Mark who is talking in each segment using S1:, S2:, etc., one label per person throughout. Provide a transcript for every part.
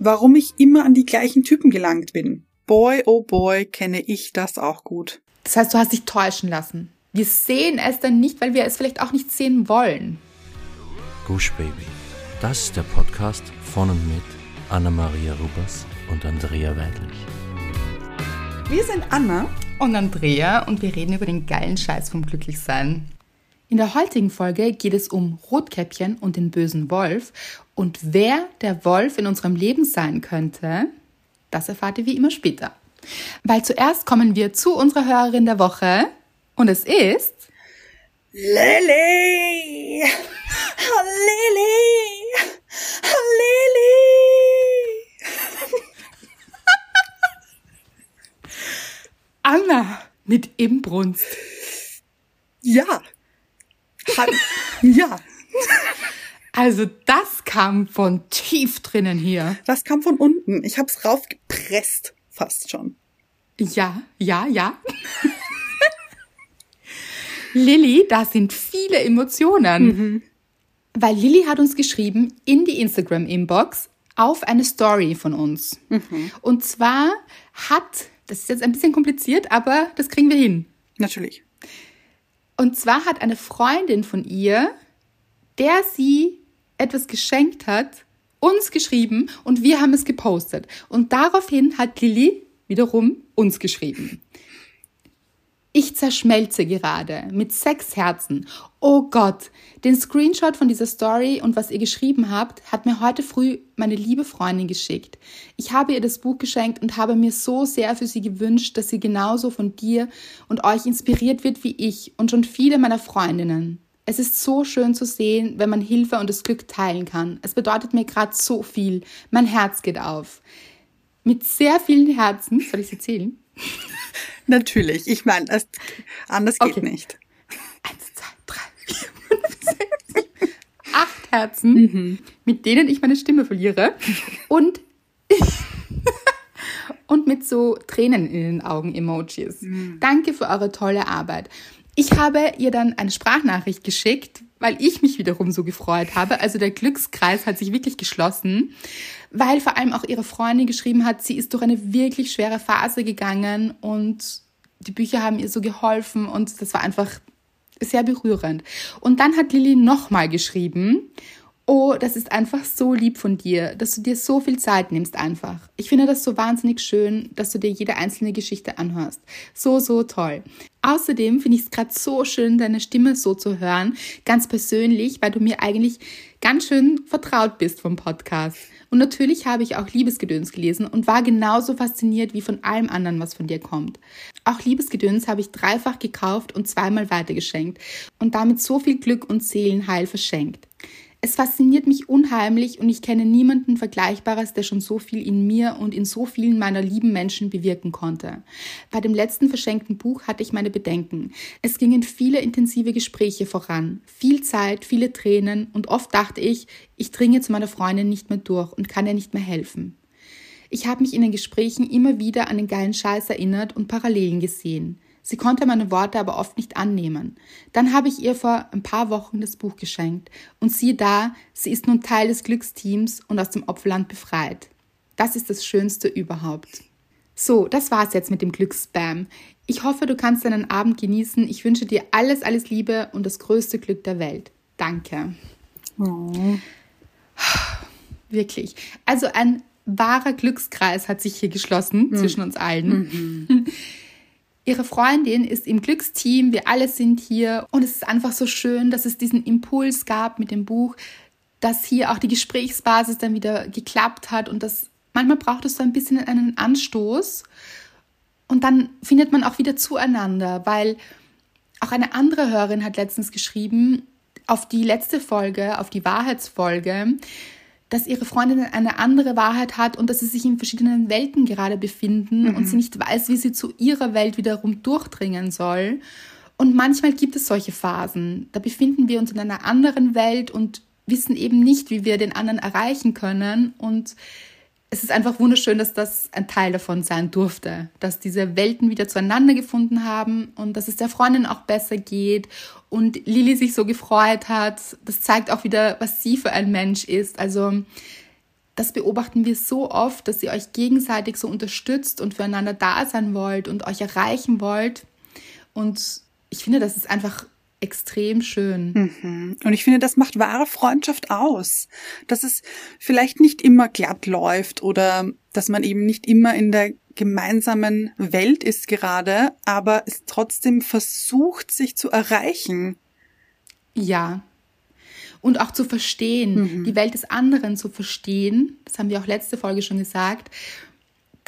S1: warum ich immer an die gleichen Typen gelangt bin. Boy, oh boy, kenne ich das auch gut.
S2: Das heißt, du hast dich täuschen lassen. Wir sehen es dann nicht, weil wir es vielleicht auch nicht sehen wollen.
S3: Gush Baby. Das ist der Podcast von und mit Anna-Maria Rubers und Andrea Weidlich.
S1: Wir sind Anna
S2: und Andrea und wir reden über den geilen Scheiß vom Glücklichsein. In der heutigen Folge geht es um Rotkäppchen und den bösen Wolf und wer der Wolf in unserem Leben sein könnte, das erfahrt ihr wie immer später. Weil zuerst kommen wir zu unserer Hörerin der Woche und es ist
S1: Lily! Lily! Lily!
S2: Anna mit Imbrunst.
S1: Ja. Han ja.
S2: Also das kam von tief drinnen hier.
S1: Das kam von unten. Ich hab's raufgepresst, fast schon.
S2: Ja, ja, ja. Lilly, da sind viele Emotionen. Mhm. Weil Lilly hat uns geschrieben in die Instagram-Inbox auf eine Story von uns. Mhm. Und zwar hat, das ist jetzt ein bisschen kompliziert, aber das kriegen wir hin.
S1: Natürlich.
S2: Und zwar hat eine Freundin von ihr, der sie etwas geschenkt hat, uns geschrieben und wir haben es gepostet. Und daraufhin hat Lilly wiederum uns geschrieben. Ich zerschmelze gerade mit sechs Herzen. Oh Gott, den Screenshot von dieser Story und was ihr geschrieben habt, hat mir heute früh meine liebe Freundin geschickt. Ich habe ihr das Buch geschenkt und habe mir so sehr für sie gewünscht, dass sie genauso von dir und euch inspiriert wird wie ich und schon viele meiner Freundinnen. Es ist so schön zu sehen, wenn man Hilfe und das Glück teilen kann. Es bedeutet mir gerade so viel. Mein Herz geht auf. Mit sehr vielen Herzen, soll ich sie zählen?
S1: Natürlich. Ich meine, anders geht okay. nicht.
S2: Eins, zwei, drei, vier, fünf, sechs, sieben, acht Herzen, mhm. mit denen ich meine Stimme verliere. Und, und mit so Tränen in den Augen Emojis. Mhm. Danke für eure tolle Arbeit. Ich habe ihr dann eine Sprachnachricht geschickt, weil ich mich wiederum so gefreut habe. Also der Glückskreis hat sich wirklich geschlossen, weil vor allem auch ihre Freundin geschrieben hat, sie ist durch eine wirklich schwere Phase gegangen und die Bücher haben ihr so geholfen und das war einfach sehr berührend. Und dann hat Lilly nochmal geschrieben oh, das ist einfach so lieb von dir, dass du dir so viel Zeit nimmst einfach. Ich finde das so wahnsinnig schön, dass du dir jede einzelne Geschichte anhörst. So, so toll. Außerdem finde ich es gerade so schön, deine Stimme so zu hören, ganz persönlich, weil du mir eigentlich ganz schön vertraut bist vom Podcast. Und natürlich habe ich auch Liebesgedöns gelesen und war genauso fasziniert wie von allem anderen, was von dir kommt. Auch Liebesgedöns habe ich dreifach gekauft und zweimal weitergeschenkt und damit so viel Glück und Seelenheil verschenkt. Es fasziniert mich unheimlich und ich kenne niemanden Vergleichbares, der schon so viel in mir und in so vielen meiner lieben Menschen bewirken konnte. Bei dem letzten verschenkten Buch hatte ich meine Bedenken. Es gingen viele intensive Gespräche voran, viel Zeit, viele Tränen und oft dachte ich, ich dringe zu meiner Freundin nicht mehr durch und kann ihr nicht mehr helfen. Ich habe mich in den Gesprächen immer wieder an den geilen Scheiß erinnert und Parallelen gesehen. Sie konnte meine Worte aber oft nicht annehmen. Dann habe ich ihr vor ein paar Wochen das Buch geschenkt und siehe da, sie ist nun Teil des Glücksteams und aus dem Opferland befreit. Das ist das Schönste überhaupt. So, das war's jetzt mit dem Glücksspam. Ich hoffe, du kannst deinen Abend genießen. Ich wünsche dir alles, alles Liebe und das größte Glück der Welt. Danke. Oh. Wirklich. Also ein wahrer Glückskreis hat sich hier geschlossen mhm. zwischen uns allen. Mhm. Ihre Freundin ist im Glücksteam, wir alle sind hier. Und es ist einfach so schön, dass es diesen Impuls gab mit dem Buch, dass hier auch die Gesprächsbasis dann wieder geklappt hat und dass manchmal braucht es so ein bisschen einen Anstoß. Und dann findet man auch wieder zueinander, weil auch eine andere Hörerin hat letztens geschrieben auf die letzte Folge, auf die Wahrheitsfolge, dass ihre Freundin eine andere Wahrheit hat und dass sie sich in verschiedenen Welten gerade befinden mhm. und sie nicht weiß, wie sie zu ihrer Welt wiederum durchdringen soll. Und manchmal gibt es solche Phasen. Da befinden wir uns in einer anderen Welt und wissen eben nicht, wie wir den anderen erreichen können. Und es ist einfach wunderschön, dass das ein Teil davon sein durfte, dass diese Welten wieder zueinander gefunden haben und dass es der Freundin auch besser geht und Lilly sich so gefreut hat. Das zeigt auch wieder, was sie für ein Mensch ist. Also das beobachten wir so oft, dass ihr euch gegenseitig so unterstützt und füreinander da sein wollt und euch erreichen wollt. Und ich finde, das ist einfach extrem schön.
S1: Mhm. Und ich finde, das macht wahre Freundschaft aus. Dass es vielleicht nicht immer glatt läuft oder dass man eben nicht immer in der gemeinsamen Welt ist gerade, aber es trotzdem versucht, sich zu erreichen.
S2: Ja. Und auch zu verstehen, mhm. die Welt des anderen zu verstehen, das haben wir auch letzte Folge schon gesagt,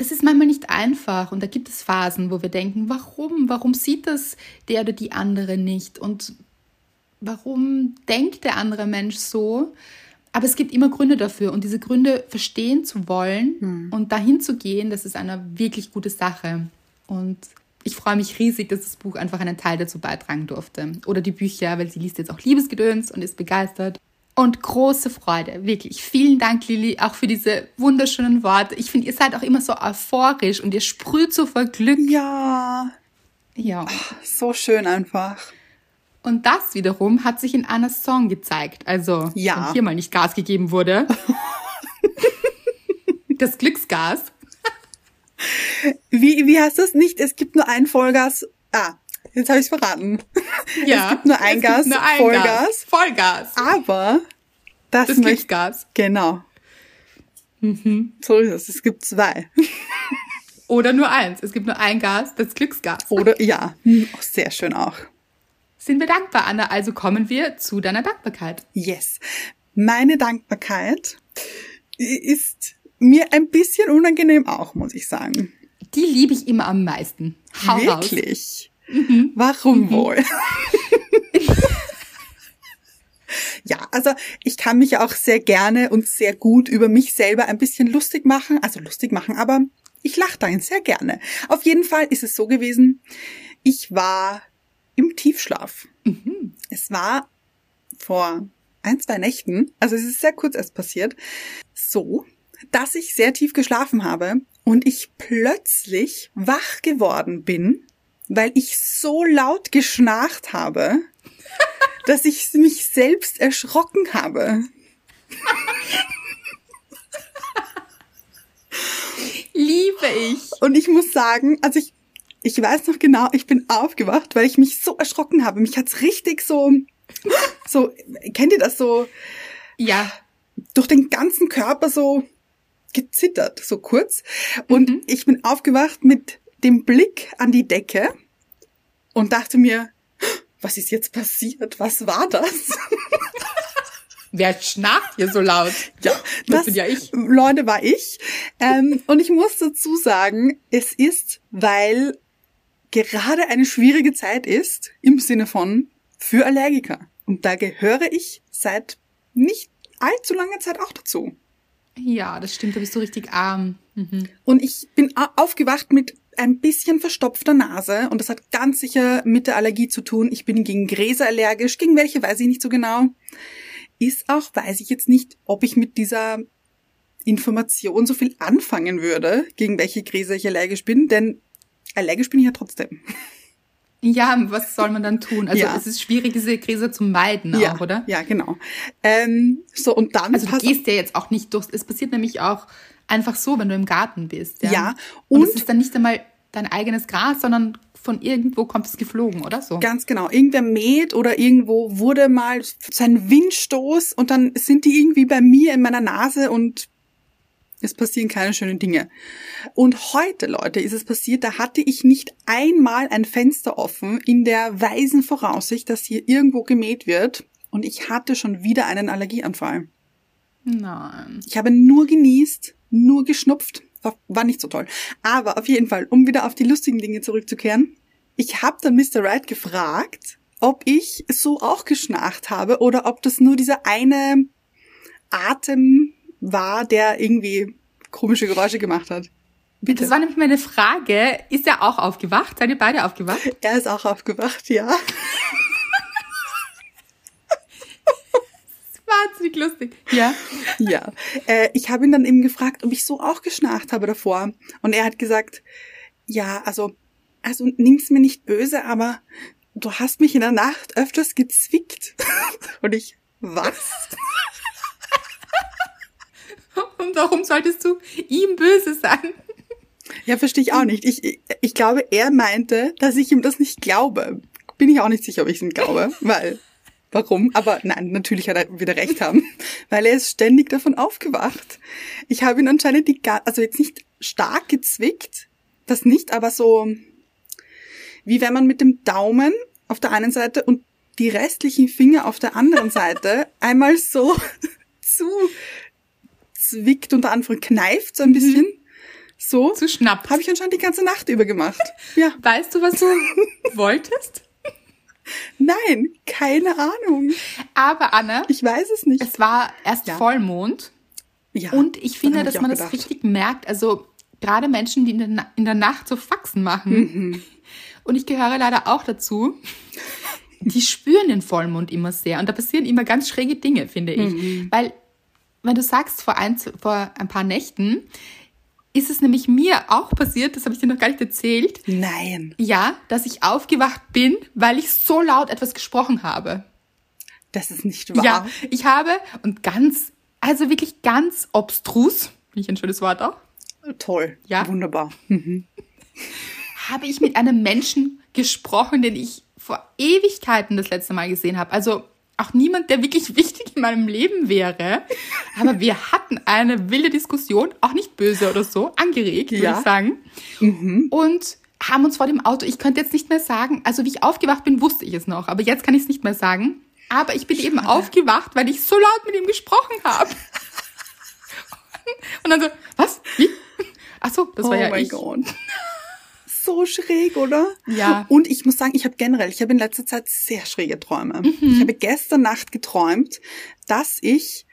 S2: das ist manchmal nicht einfach und da gibt es Phasen, wo wir denken, warum? Warum sieht das der oder die andere nicht? Und warum denkt der andere Mensch so? Aber es gibt immer Gründe dafür und diese Gründe verstehen zu wollen hm. und dahin zu gehen, das ist eine wirklich gute Sache. Und ich freue mich riesig, dass das Buch einfach einen Teil dazu beitragen durfte. Oder die Bücher, weil sie liest jetzt auch Liebesgedöns und ist begeistert. Und große Freude, wirklich. Vielen Dank, Lili, auch für diese wunderschönen Worte. Ich finde, ihr seid auch immer so euphorisch und ihr sprüht so vor Glück.
S1: Ja. Ja. so schön einfach.
S2: Und das wiederum hat sich in Annas Song gezeigt. Also, ja. wenn hier mal nicht Gas gegeben wurde. das Glücksgas.
S1: Wie, wie heißt das nicht? Es gibt nur ein Vollgas. Ah, Jetzt habe ich es verraten. Ja. Es gibt nur ein Gas, nur ein Vollgas. Gas.
S2: Vollgas.
S1: Aber das,
S2: das möchte, Gas.
S1: Genau. Mhm. So ist es. Es gibt zwei.
S2: Oder nur eins. Es gibt nur ein Gas, das Glücksgas.
S1: Oder ja, hm, sehr schön auch.
S2: Sind wir dankbar, Anna? Also kommen wir zu deiner Dankbarkeit.
S1: Yes. Meine Dankbarkeit ist mir ein bisschen unangenehm auch, muss ich sagen.
S2: Die liebe ich immer am meisten.
S1: Hau Wirklich? Mhm. Warum mhm. wohl? ja, also ich kann mich auch sehr gerne und sehr gut über mich selber ein bisschen lustig machen. Also lustig machen, aber ich lache dahin sehr gerne. Auf jeden Fall ist es so gewesen, ich war im Tiefschlaf. Mhm. Es war vor ein, zwei Nächten, also es ist sehr kurz erst passiert, so, dass ich sehr tief geschlafen habe und ich plötzlich wach geworden bin weil ich so laut geschnarcht habe, dass ich mich selbst erschrocken habe.
S2: Liebe ich.
S1: Und ich muss sagen, also ich, ich weiß noch genau, ich bin aufgewacht, weil ich mich so erschrocken habe. Mich hat's richtig so, so, kennt ihr das so?
S2: Ja.
S1: Durch den ganzen Körper so gezittert, so kurz. Und mhm. ich bin aufgewacht mit dem Blick an die Decke und dachte mir, was ist jetzt passiert? Was war das?
S2: Wer schnarcht hier so laut?
S1: Ja, das, das bin ja ich. Leute, war ich. Ähm, und ich muss dazu sagen, es ist, weil gerade eine schwierige Zeit ist, im Sinne von für Allergiker. Und da gehöre ich seit nicht allzu langer Zeit auch dazu.
S2: Ja, das stimmt, da bist du richtig arm.
S1: Mhm. Und ich bin aufgewacht mit ein bisschen verstopfter Nase und das hat ganz sicher mit der Allergie zu tun. Ich bin gegen Gräser allergisch, gegen welche weiß ich nicht so genau. Ist auch, weiß ich jetzt nicht, ob ich mit dieser Information so viel anfangen würde, gegen welche Gräser ich allergisch bin, denn allergisch bin ich ja trotzdem.
S2: Ja, was soll man dann tun? Also ja. es ist schwierig, diese Gräser zu meiden
S1: ja,
S2: auch, oder?
S1: Ja, genau. Ähm, so und dann.
S2: Also du gehst ja jetzt auch nicht durch. Es passiert nämlich auch einfach so, wenn du im Garten bist. Ja.
S1: ja
S2: und, und es ist dann nicht einmal dein eigenes Gras, sondern von irgendwo kommt es geflogen, oder so?
S1: Ganz genau. Irgendwer mäht oder irgendwo wurde mal so ein Windstoß und dann sind die irgendwie bei mir in meiner Nase und es passieren keine schönen Dinge. Und heute, Leute, ist es passiert, da hatte ich nicht einmal ein Fenster offen in der weisen Voraussicht, dass hier irgendwo gemäht wird und ich hatte schon wieder einen Allergieanfall.
S2: Nein.
S1: Ich habe nur genießt, nur geschnupft. War, war nicht so toll. Aber auf jeden Fall, um wieder auf die lustigen Dinge zurückzukehren. Ich habe dann Mr. Wright gefragt, ob ich so auch geschnarcht habe oder ob das nur dieser eine Atem war, der irgendwie komische Geräusche gemacht hat.
S2: Bitte. Das war nämlich meine Frage. Ist er auch aufgewacht? Seid ihr beide aufgewacht?
S1: Er ist auch aufgewacht, ja.
S2: Wahnsinnig lustig. Ja.
S1: Ja. Äh, ich habe ihn dann eben gefragt, ob ich so auch geschnarcht habe davor. Und er hat gesagt, ja, also, also nimm's mir nicht böse, aber du hast mich in der Nacht öfters gezwickt. Und ich, was?
S2: Und warum solltest du ihm böse sein?
S1: Ja, verstehe ich auch nicht. Ich, ich, ich glaube, er meinte, dass ich ihm das nicht glaube. Bin ich auch nicht sicher, ob ich es ihm glaube, weil warum? Aber nein, natürlich hat er wieder recht haben, weil er ist ständig davon aufgewacht. Ich habe ihn anscheinend die, also jetzt nicht stark gezwickt, das nicht, aber so wie wenn man mit dem Daumen auf der einen Seite und die restlichen Finger auf der anderen Seite einmal so zu zwickt unter Anführung kneift so ein bisschen. So
S2: Zu schnapp.
S1: habe ich anscheinend die ganze Nacht über gemacht. Ja,
S2: Weißt du, was du wolltest?
S1: Nein, keine Ahnung.
S2: Aber Anna,
S1: Ich weiß es nicht.
S2: es war erst
S1: Ja.
S2: Vollmond.
S1: Ja,
S2: Und ich finde, dass
S1: ich
S2: man
S1: auch
S2: das
S1: gedacht.
S2: richtig merkt. Also gerade Menschen, die in der, Na in der Nacht so Faxen machen.
S1: Mhm.
S2: Und ich gehöre leider auch dazu. Die spüren den Vollmond immer sehr. Und da passieren immer ganz schräge Dinge, finde ich.
S1: Mhm.
S2: Weil, wenn du sagst, vor ein, vor ein paar Nächten ist es nämlich mir auch passiert, das habe ich dir noch gar nicht erzählt,
S1: Nein,
S2: ja, dass ich aufgewacht bin, weil ich so laut etwas gesprochen habe.
S1: das ist nicht wahr.
S2: Ja, ich habe und ganz, also wirklich ganz obstrus, finde ich ein schönes Wort auch,
S1: Toll.
S2: Ja.
S1: Wunderbar.
S2: habe ich mit einem Menschen gesprochen, den ich vor Ewigkeiten das letzte Mal gesehen habe. Also auch niemand, der wirklich wichtig in meinem Leben wäre. Aber wir hatten eine wilde Diskussion, auch nicht böse oder so, angeregt, würde
S1: Ja.
S2: ich sagen. Und haben uns vor dem Auto, ich könnte jetzt nicht mehr sagen, also wie ich aufgewacht bin, wusste ich es noch, aber jetzt kann ich es nicht mehr sagen. Aber ich bin eben aufgewacht, weil ich so laut mit ihm gesprochen habe. Und dann so, was? Wie? Ach so, das
S1: oh
S2: war ja
S1: mein
S2: ich.
S1: Gott. So schräg, oder?
S2: Ja.
S1: Und ich muss sagen, ich habe generell, ich habe in letzter Zeit sehr schräge Träume.
S2: Mhm.
S1: Ich habe gestern Nacht geträumt, dass ich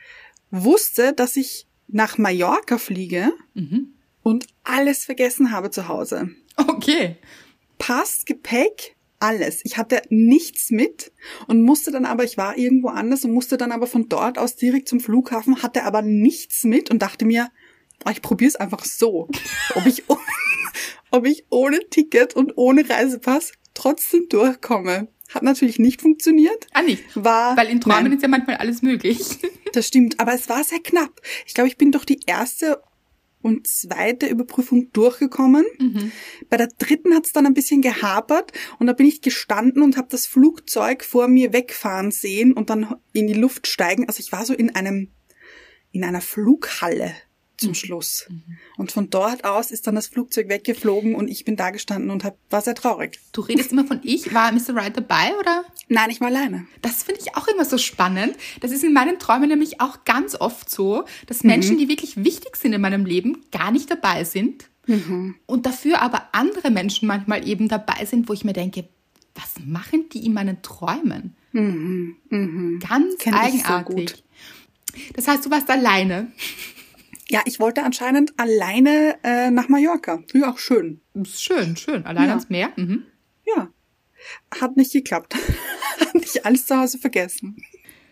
S1: wusste, dass ich nach Mallorca fliege
S2: Mhm.
S1: und alles vergessen habe zu Hause.
S2: Okay.
S1: Pass, Gepäck, alles. Ich hatte nichts mit und musste dann aber, ich war irgendwo anders und musste dann aber von dort aus direkt zum Flughafen, hatte aber nichts mit und dachte mir, oh, ich probiere es einfach so, ob ich, ob ich ohne Ticket und ohne Reisepass trotzdem durchkomme. Hat natürlich nicht funktioniert.
S2: Ah, nicht.
S1: War,
S2: Weil in Träumen
S1: nein,
S2: ist ja manchmal alles möglich.
S1: das stimmt, aber es war sehr knapp. Ich glaube, ich bin durch die erste und zweite Überprüfung durchgekommen. Bei der dritten hat es dann ein bisschen gehapert und da bin ich gestanden und habe das Flugzeug vor mir wegfahren sehen und dann in die Luft steigen. Also ich war so in einem in einer Flughalle zum Schluss. Und von dort aus ist dann das Flugzeug weggeflogen und ich bin da gestanden und hab, war sehr traurig.
S2: Du redest immer von ich. War Mr. Right dabei, oder?
S1: Nein, ich war alleine.
S2: Das finde ich auch immer so spannend. Das ist in meinen Träumen nämlich auch ganz oft so, dass Menschen, die wirklich wichtig sind in meinem Leben, gar nicht dabei sind. Und dafür aber andere Menschen manchmal eben dabei sind, wo ich mir denke, was machen die in meinen Träumen? Ganz
S1: Kenn ich so
S2: eigenartig.
S1: gut.
S2: Das heißt, du warst alleine.
S1: Ja, ich wollte anscheinend alleine äh, nach Mallorca. Ja, auch schön.
S2: Schön, schön. Allein
S1: Ja.
S2: ans Meer. Mhm.
S1: Ja. Hat nicht geklappt. Hat nicht alles zu Hause vergessen.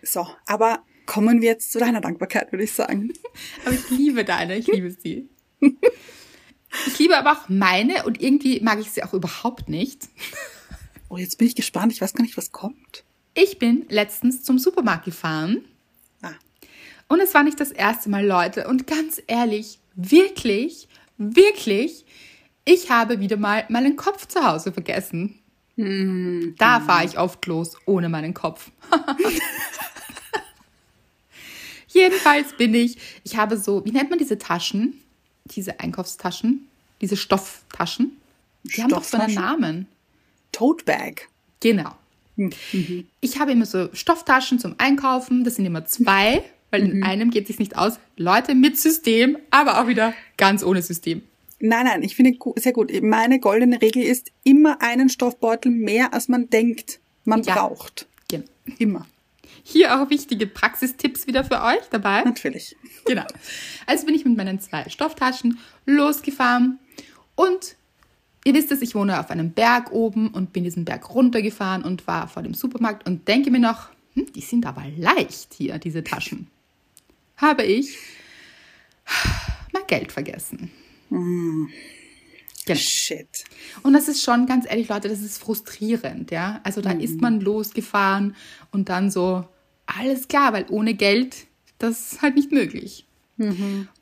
S1: So, aber kommen wir jetzt zu deiner Dankbarkeit, würde ich sagen.
S2: Aber ich liebe deine, ich liebe sie. Ich liebe aber auch meine und irgendwie mag ich sie auch überhaupt nicht.
S1: Oh, jetzt bin ich gespannt. Ich weiß gar nicht, was kommt.
S2: Ich bin letztens zum Supermarkt gefahren
S1: Ah.
S2: Und es war nicht das erste Mal, Leute. Und ganz ehrlich, wirklich, wirklich, ich habe wieder mal meinen Kopf zu Hause vergessen. Da fahre ich oft los ohne meinen Kopf. Jedenfalls bin ich, ich habe so, wie nennt man diese Taschen? Diese Einkaufstaschen? Diese Stofftaschen? Die haben doch so einen? Namen.
S1: Tote Bag.
S2: Genau. Ich habe immer so Stofftaschen zum Einkaufen. Das sind immer zwei, weil in einem geht es nicht aus. Leute mit System, aber auch wieder ganz ohne System.
S1: Nein, nein, ich finde sehr gut. Meine goldene Regel ist immer einen Stoffbeutel mehr, als man denkt, man
S2: Ja.
S1: braucht.
S2: Genau.
S1: Immer.
S2: Hier auch wichtige Praxistipps wieder für euch dabei.
S1: Natürlich.
S2: Genau. Also bin ich mit meinen zwei Stofftaschen losgefahren und ihr wisst es, ich wohne auf einem Berg oben und bin diesen Berg runtergefahren und war vor dem Supermarkt und denke mir noch, hm, die sind aber leicht hier, diese Taschen. Habe ich mein Geld vergessen. Genau.
S1: Shit.
S2: Und das ist schon, ganz ehrlich, Leute, das ist frustrierend, ja. Also da ist man losgefahren und dann so, alles klar, weil ohne Geld, das ist halt nicht möglich.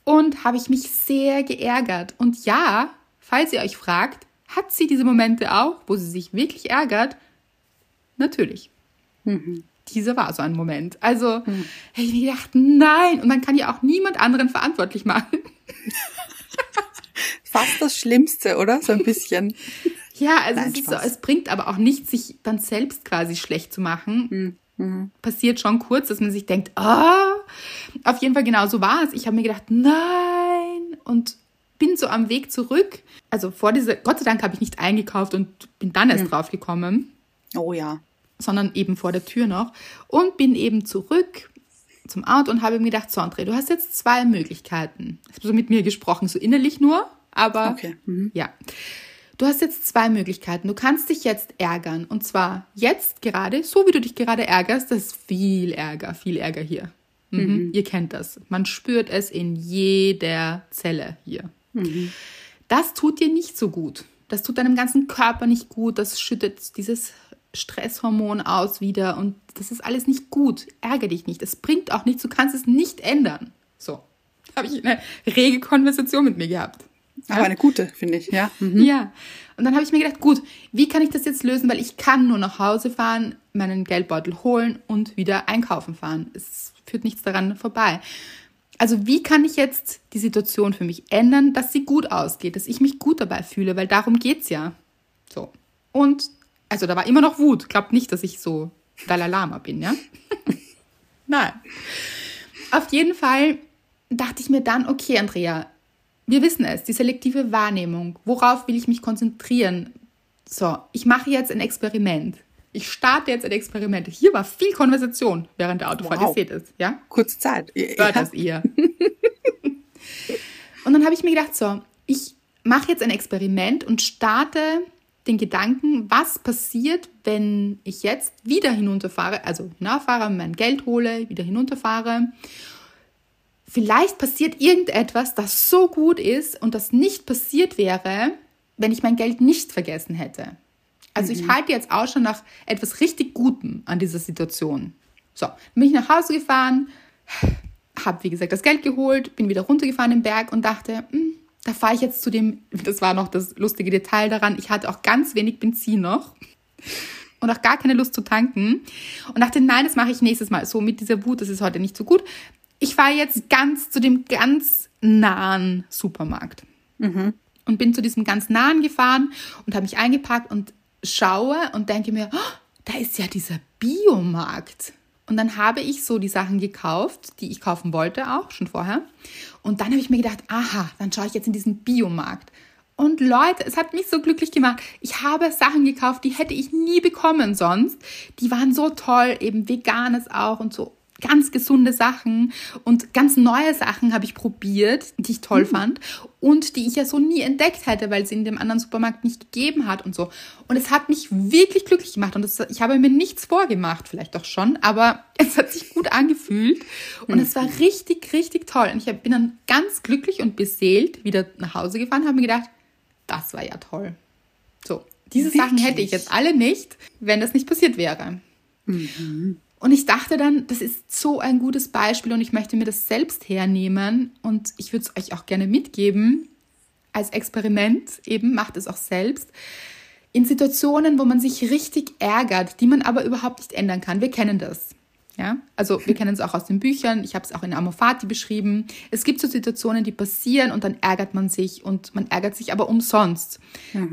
S2: Und habe ich mich sehr geärgert. Und ja, falls ihr euch fragt, hat sie diese Momente auch, wo sie sich wirklich ärgert? Natürlich. Dieser war so ein Moment. Also,
S1: Mhm.
S2: ich mir gedacht, nein. Und man kann ja auch niemand anderen verantwortlich machen.
S1: Fast das Schlimmste, oder? So ein bisschen.
S2: Ja, also
S1: Nein,
S2: es, so, es bringt aber auch nichts, sich dann selbst quasi schlecht zu machen. Passiert schon kurz, dass man sich denkt, ah, auf jeden Fall genau so war es. Ich habe mir gedacht, nein, und bin so am Weg zurück. Also vor dieser, Gott sei Dank habe ich nicht eingekauft und bin dann erst drauf gekommen,
S1: Oh ja.
S2: Sondern eben vor der Tür noch und bin eben zurück zum Auto und habe mir gedacht, so André, du hast jetzt zwei Möglichkeiten. Ich habe so mit mir gesprochen, so innerlich nur, aber
S1: Okay. Mhm.
S2: ja. Du hast jetzt zwei Möglichkeiten. Du kannst dich jetzt ärgern. Und zwar jetzt gerade, so wie du dich gerade ärgerst, das ist viel Ärger, viel Ärger hier. Mhm. Ihr kennt das. Man spürt es in jeder Zelle hier. Das tut dir nicht so gut. Das tut deinem ganzen Körper nicht gut. Das schüttet dieses Stresshormon aus wieder. Und das ist alles nicht gut. Ärger dich nicht. Es bringt auch nichts. Du kannst es nicht ändern. So. Habe ich eine rege Konversation mit mir gehabt.
S1: Aber eine gute, finde ich, ja. Mhm.
S2: Ja. Und dann habe ich mir gedacht, gut, wie kann ich das jetzt lösen? Weil ich kann nur nach Hause fahren, meinen Geldbeutel holen und wieder einkaufen fahren. Es führt nichts daran vorbei. Also wie kann ich jetzt die Situation für mich ändern, dass sie gut ausgeht, dass ich mich gut dabei fühle, weil darum geht's ja. So. Und also da war immer noch Wut. Glaubt nicht, dass ich so Dalai Lama bin, ja? Nein. Auf jeden Fall dachte ich mir dann, okay, Andrea, wir wissen es, die selektive Wahrnehmung. Worauf will ich mich konzentrieren? So, ich mache jetzt ein Experiment. Ich starte jetzt ein Experiment. Hier war viel Konversation während der Autofahrt.
S1: Wow.
S2: Ihr seht es, ja?
S1: Kurze Zeit.
S2: Hört es ihr. und dann habe ich mir gedacht, so, ich mache jetzt ein Experiment und starte den Gedanken, was passiert, wenn ich jetzt wieder hinunterfahre, also hinauffahre, mein Geld hole, wieder hinunterfahre. Vielleicht passiert irgendetwas, das so gut ist und das nicht passiert wäre, wenn ich mein Geld nicht vergessen hätte. Also ich halte jetzt auch schon nach etwas richtig Gutem an dieser Situation. So, bin ich nach Hause gefahren, habe wie gesagt das Geld geholt, bin wieder runtergefahren im Berg und dachte, hm, da fahre ich jetzt zu dem, das war noch das lustige Detail daran, ich hatte auch ganz wenig Benzin noch und auch gar keine Lust zu tanken und dachte, nein, das mache ich nächstes Mal. So mit dieser Wut, das ist heute nicht so gut. Ich fahre jetzt ganz zu dem ganz nahen Supermarkt und bin zu diesem ganz nahen gefahren und habe mich eingepackt und schaue und denke mir, oh, da ist ja dieser Biomarkt. Und dann habe ich so die Sachen gekauft, die ich kaufen wollte, auch schon vorher. Und dann habe ich mir gedacht, aha, dann schaue ich jetzt in diesen Biomarkt. Und Leute, es hat mich so glücklich gemacht. Ich habe Sachen gekauft, die hätte ich nie bekommen sonst. Die waren so toll, eben veganes auch und so ganz gesunde Sachen und ganz neue Sachen habe ich probiert, die ich toll fand und die ich ja so nie entdeckt hätte, weil sie in dem anderen Supermarkt nicht gegeben hat und so. Und es hat mich wirklich glücklich gemacht und das, ich habe mir nichts vorgemacht, vielleicht doch schon, aber es hat sich gut angefühlt und es war richtig, richtig toll. Und ich bin dann ganz glücklich und beseelt wieder nach Hause gefahren, habe mir gedacht, das war ja toll. So, diese Sachen hätte ich
S1: Wirklich?
S2: jetzt alle nicht, wenn das nicht passiert wäre. Und ich dachte dann, das ist so ein gutes Beispiel und ich möchte mir das selbst hernehmen und ich würde es euch auch gerne mitgeben als Experiment eben, macht es auch selbst. In Situationen, wo man sich richtig ärgert, die man aber überhaupt nicht ändern kann. Wir kennen das. Ja, also wir kennen es auch aus den Büchern. Ich habe es auch in Amorfati beschrieben. Es gibt so Situationen, die passieren und dann ärgert man sich und man ärgert sich aber umsonst.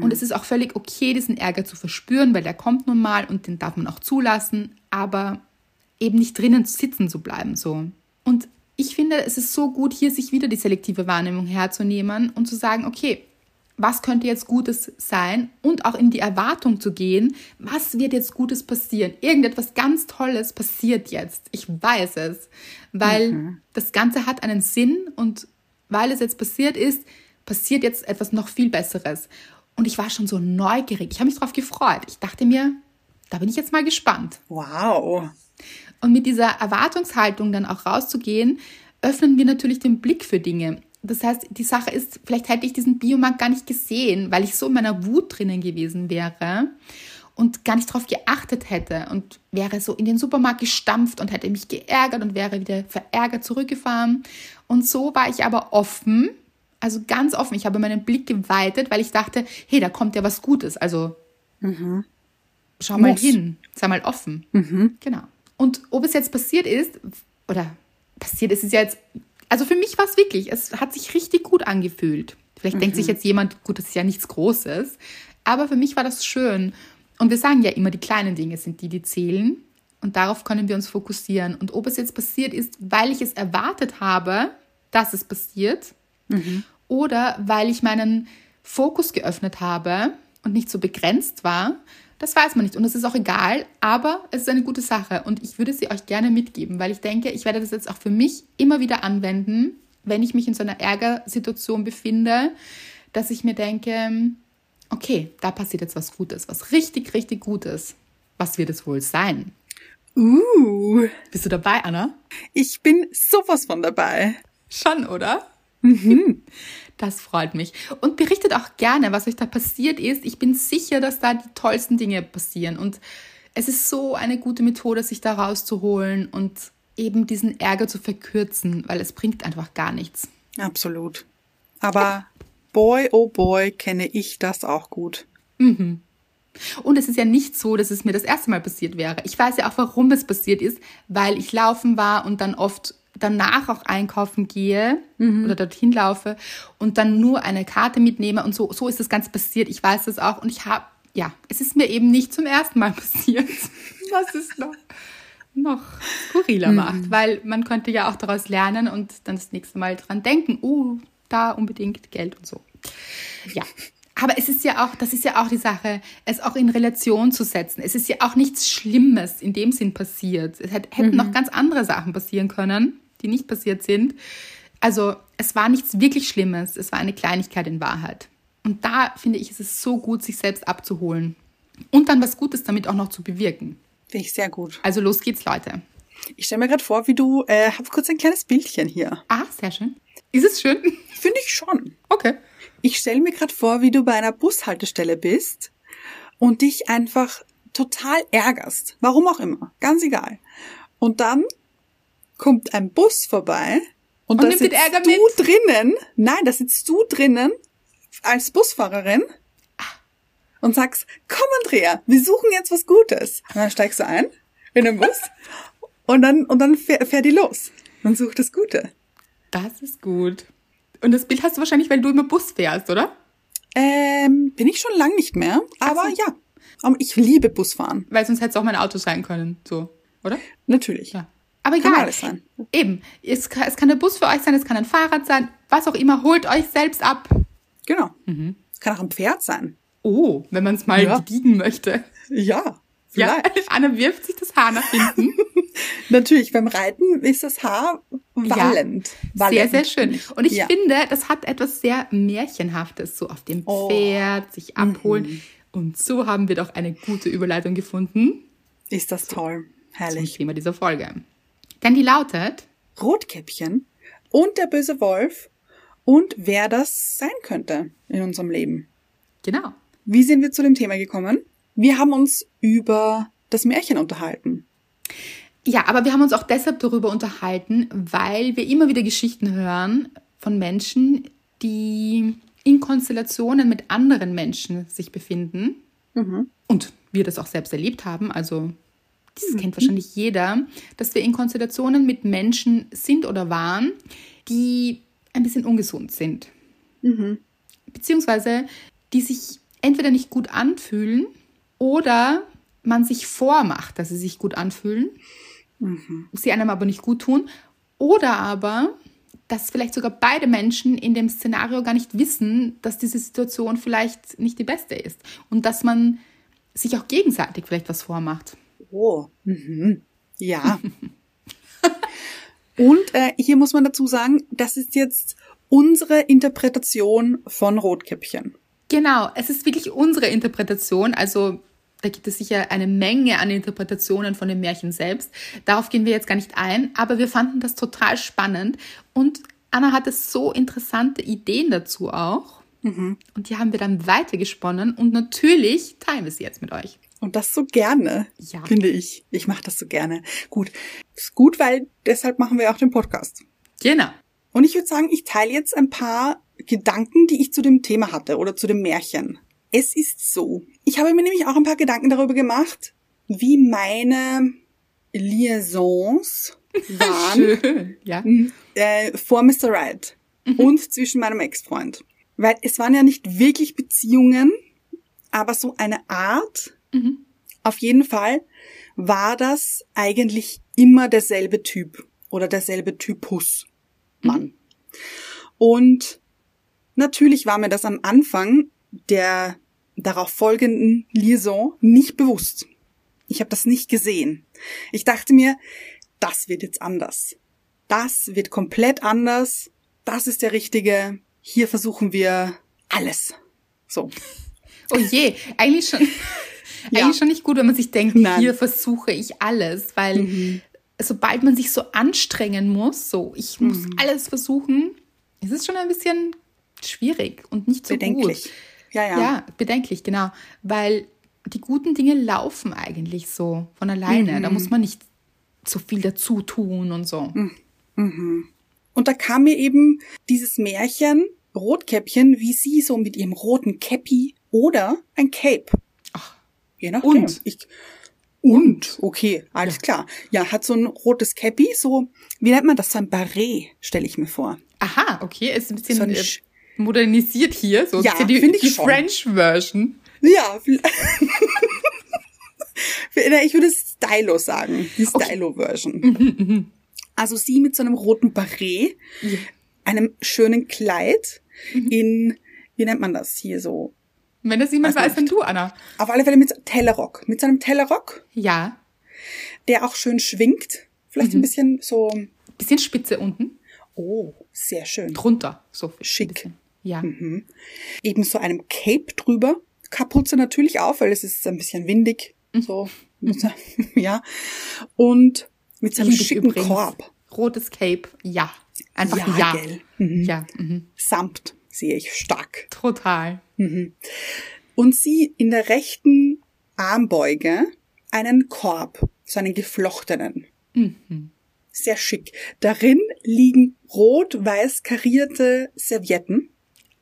S2: Und es ist auch völlig okay, diesen Ärger zu verspüren, weil der kommt nun mal und den darf man auch zulassen, aber eben nicht drinnen sitzen zu bleiben so. Und ich finde, es ist so gut, hier sich wieder die selektive Wahrnehmung herzunehmen und zu sagen, okay, was könnte jetzt Gutes sein und auch in die Erwartung zu gehen, was wird jetzt Gutes passieren? Irgendetwas ganz Tolles passiert jetzt. Ich weiß es, weil das Ganze hat einen Sinn und weil es jetzt passiert ist, passiert jetzt etwas noch viel Besseres. Und ich war schon so neugierig. Ich habe mich darauf gefreut. Ich dachte mir, da bin ich jetzt mal gespannt.
S1: Wow.
S2: Und mit dieser Erwartungshaltung dann auch rauszugehen, öffnen wir natürlich den Blick für Dinge. Das heißt, die Sache ist, vielleicht hätte ich diesen Biomarkt gar nicht gesehen, weil ich so in meiner Wut drinnen gewesen wäre. und gar nicht darauf geachtet hätte und wäre so in den Supermarkt gestampft und hätte mich geärgert und wäre wieder verärgert zurückgefahren. Und so war ich aber offen, also ganz offen. Ich habe meinen Blick geweitet, weil ich dachte, hey, da kommt ja was Gutes. Also mhm. schau mal Muss. hin, sei mal offen. Mhm. Genau. Und ob es jetzt passiert ist, oder passiert ist es jetzt, also für mich war es wirklich, es hat sich richtig gut angefühlt. Vielleicht mhm. denkt sich mhm. jetzt jemand, gut, das ist ja nichts Großes. Aber für mich war das schön. Und wir sagen ja immer, die kleinen Dinge sind die, die zählen. Und darauf können wir uns fokussieren. Und ob es jetzt passiert ist, weil ich es erwartet habe, dass es passiert, mhm. oder weil ich meinen Fokus geöffnet habe und nicht so begrenzt war, das weiß man nicht. Und das ist auch egal, aber es ist eine gute Sache. Und ich würde sie euch gerne mitgeben, weil ich denke, ich werde das jetzt auch für mich immer wieder anwenden, wenn ich mich in so einer Ärgersituation befinde, dass ich mir denke, okay, da passiert jetzt was Gutes, was richtig, richtig Gutes. Was wird es wohl sein?
S1: Uh.
S2: Bist du dabei, Anna?
S1: Ich bin sowas von dabei.
S2: Schon, oder? Mhm. Das freut mich. Und berichtet auch gerne, was euch da passiert ist. Ich bin sicher, dass da die tollsten Dinge passieren. Und es ist so eine gute Methode, sich da rauszuholen und eben diesen Ärger zu verkürzen, weil es bringt einfach gar nichts.
S1: Absolut. Aber boy, oh boy, kenne ich das auch gut.
S2: Mhm. Und es ist ja nicht so, dass es mir das erste Mal passiert wäre. Ich weiß ja auch, warum es passiert ist, weil ich laufen war und dann oft danach auch einkaufen gehe mhm. oder dorthin laufe und dann nur eine Karte mitnehme und so, so ist das Ganze passiert. Ich weiß das auch und ich habe, ja, es ist mir eben nicht zum ersten Mal passiert. Was ist noch, noch skurriler mhm. macht, weil man könnte ja auch daraus lernen und dann das nächste Mal dran denken, oh, da unbedingt Geld und so. Ja. Aber es ist ja auch, das ist ja auch die Sache, es auch in Relation zu setzen. Es ist ja auch nichts Schlimmes in dem Sinn passiert. Es hätten mhm. noch ganz andere Sachen passieren können, die nicht passiert sind. Also es war nichts wirklich Schlimmes. Es war eine Kleinigkeit in Wahrheit. Und da finde ich, ist es so gut, sich selbst abzuholen. Und dann was Gutes damit auch noch zu bewirken.
S1: Finde ich sehr gut.
S2: Also los geht's, Leute.
S1: Ich stelle mir gerade vor, wie du, äh, hab kurz ein kleines Bildchen hier.
S2: Ah, sehr schön. Ist es schön?
S1: Finde ich schon.
S2: Okay.
S1: Ich stelle mir gerade vor, wie du bei einer Bushaltestelle bist und dich einfach total ärgerst. Warum auch immer. Ganz egal. Und dann kommt ein Bus vorbei und, und da sitzt du mit? drinnen. Nein, da sitzt du drinnen als Busfahrerin und sagst, komm Andrea, wir suchen jetzt was Gutes. Und dann steigst du ein in den Bus und dann, und dann fährt, die los und sucht das Gute.
S2: Das ist gut. Und das Bild hast du wahrscheinlich, weil du immer Bus fährst, oder?
S1: Ähm, bin ich schon lang nicht mehr, aber so. ja. Ich liebe Busfahren.
S2: Weil sonst hätte es auch mein Auto sein können, so, oder?
S1: Natürlich.
S2: Ja. Aber kann egal. Alles sein. Eben. Es kann, es kann der Bus für euch sein, es kann ein Fahrrad sein, was auch immer. Holt euch selbst ab.
S1: Genau. Mhm. Es kann auch ein Pferd sein.
S2: Oh, wenn man es mal ja. biegen möchte.
S1: Ja.
S2: Vielleicht. Ja, Anna wirft sich das Haar nach hinten.
S1: Natürlich, beim Reiten ist das Haar wallend.
S2: Ja, wallend. Sehr, sehr schön. Und ich ja. finde, das hat etwas sehr Märchenhaftes, so auf dem oh. Pferd, oh. sich abholen. Mhm. Und so haben wir doch eine gute Überleitung gefunden.
S1: Ist das toll. Herrlich.
S2: Zum Thema dieser Folge. Denn die lautet
S1: Rotkäppchen und der böse Wolf und wer das sein könnte in unserem Leben.
S2: Genau.
S1: Wie sind wir zu dem Thema gekommen? Wir haben uns über das Märchen unterhalten.
S2: Ja, aber wir haben uns auch deshalb darüber unterhalten, weil wir immer wieder Geschichten hören von Menschen, die in Konstellationen mit anderen Menschen sich befinden. Mhm. Und wir das auch selbst erlebt haben. Also, das mhm. kennt wahrscheinlich jeder, dass wir in Konstellationen mit Menschen sind oder waren, die ein bisschen ungesund sind. Mhm. Beziehungsweise, die sich entweder nicht gut anfühlen oder man sich vormacht, dass sie sich gut anfühlen, mhm. sie einem aber nicht gut tun. Oder aber, dass vielleicht sogar beide Menschen in dem Szenario gar nicht wissen, dass diese Situation vielleicht nicht die beste ist. Und dass man sich auch gegenseitig vielleicht was vormacht.
S1: Oh, mhm. ja. Und äh, hier muss man dazu sagen, das ist jetzt unsere Interpretation von Rotkäppchen.
S2: Genau, es ist wirklich unsere Interpretation. Also da gibt es sicher eine Menge an Interpretationen von dem Märchen selbst. Darauf gehen wir jetzt gar nicht ein, aber wir fanden das total spannend und Anna hatte so interessante Ideen dazu auch. Und die haben wir dann weitergesponnen und natürlich teilen wir sie jetzt mit euch.
S1: Und das so gerne,
S2: Ja.
S1: finde ich. Ich mache das so gerne. Gut. Ist gut, weil deshalb machen wir auch den Podcast.
S2: Genau.
S1: Und ich würde sagen, ich teile jetzt ein paar Gedanken, die ich zu dem Thema hatte oder zu dem Märchen. Es ist so. Ich habe mir nämlich auch ein paar Gedanken darüber gemacht, wie meine Liaisons waren
S2: Schön. Ja.
S1: äh, vor Mr. Right und zwischen meinem Ex-Freund. Weil es waren ja nicht wirklich Beziehungen, aber so eine Art. Auf jeden Fall war das eigentlich immer derselbe Typ oder derselbe Typus Mann. Und natürlich war mir das am Anfang der darauf folgenden Liaison nicht bewusst. Ich habe das nicht gesehen. Ich dachte mir, das wird jetzt anders. Das wird komplett anders. Das ist der richtige. Hier versuchen wir alles. So.
S2: Oh je, eigentlich schon,
S1: Ja.
S2: eigentlich schon nicht gut, wenn man sich denkt,
S1: Nein.
S2: hier versuche ich alles, weil sobald man sich so anstrengen muss, so ich muss alles versuchen, ist es schon ein bisschen schwierig und nicht so
S1: Bedenklich.
S2: gut.
S1: Ja, ja.
S2: Ja, bedenklich, genau, weil die guten Dinge laufen eigentlich so von alleine. Da muss man nicht so viel dazu tun und so.
S1: Und da kam mir eben dieses Märchen Rotkäppchen, wie sie so mit ihrem roten Käppi oder ein Cape.
S2: Ach.
S1: Je nachdem.
S2: Und?
S1: Ich, und, okay, alles klar. Ja, hat so ein rotes Käppi, so, wie nennt man das? So ein Barret, stelle ich mir vor.
S2: Aha, okay, ist ein bisschen
S1: So ein
S2: äh, modernisiert hier, so
S1: Ja,
S2: die,
S1: finde ich
S2: die
S1: schon.
S2: French Version.
S1: Ja, ich würde Stylo sagen, die Stylo-Version. Also sie mit so einem roten Barret, einem schönen Kleid in, wie nennt man das hier so?
S2: Wenn das jemand
S1: Weiß
S2: weiß, dann du, Anna.
S1: Auf alle Fälle mit Tellerrock. Mit so einem Tellerrock,
S2: Ja,
S1: der auch schön schwingt. Vielleicht ein bisschen so,
S2: bisschen Spitze unten,
S1: oh, sehr schön.
S2: drunter, so
S1: Schick.
S2: Ja,
S1: Eben so einem Cape drüber. Kapuze natürlich auf, weil es ist ein bisschen windig. So, ja. Und mit so einem
S2: Liebe
S1: schicken
S2: übrigens.
S1: Korb.
S2: Rotes Cape, ja. Einfach
S1: Ja,
S2: ja.
S1: gell. Mhm.
S2: Ja, mhm.
S1: Samt sehe ich stark.
S2: total.
S1: Und sie in der rechten Armbeuge einen Korb, so einen geflochtenen. Sehr schick. Darin liegen rot-weiß karierte Servietten,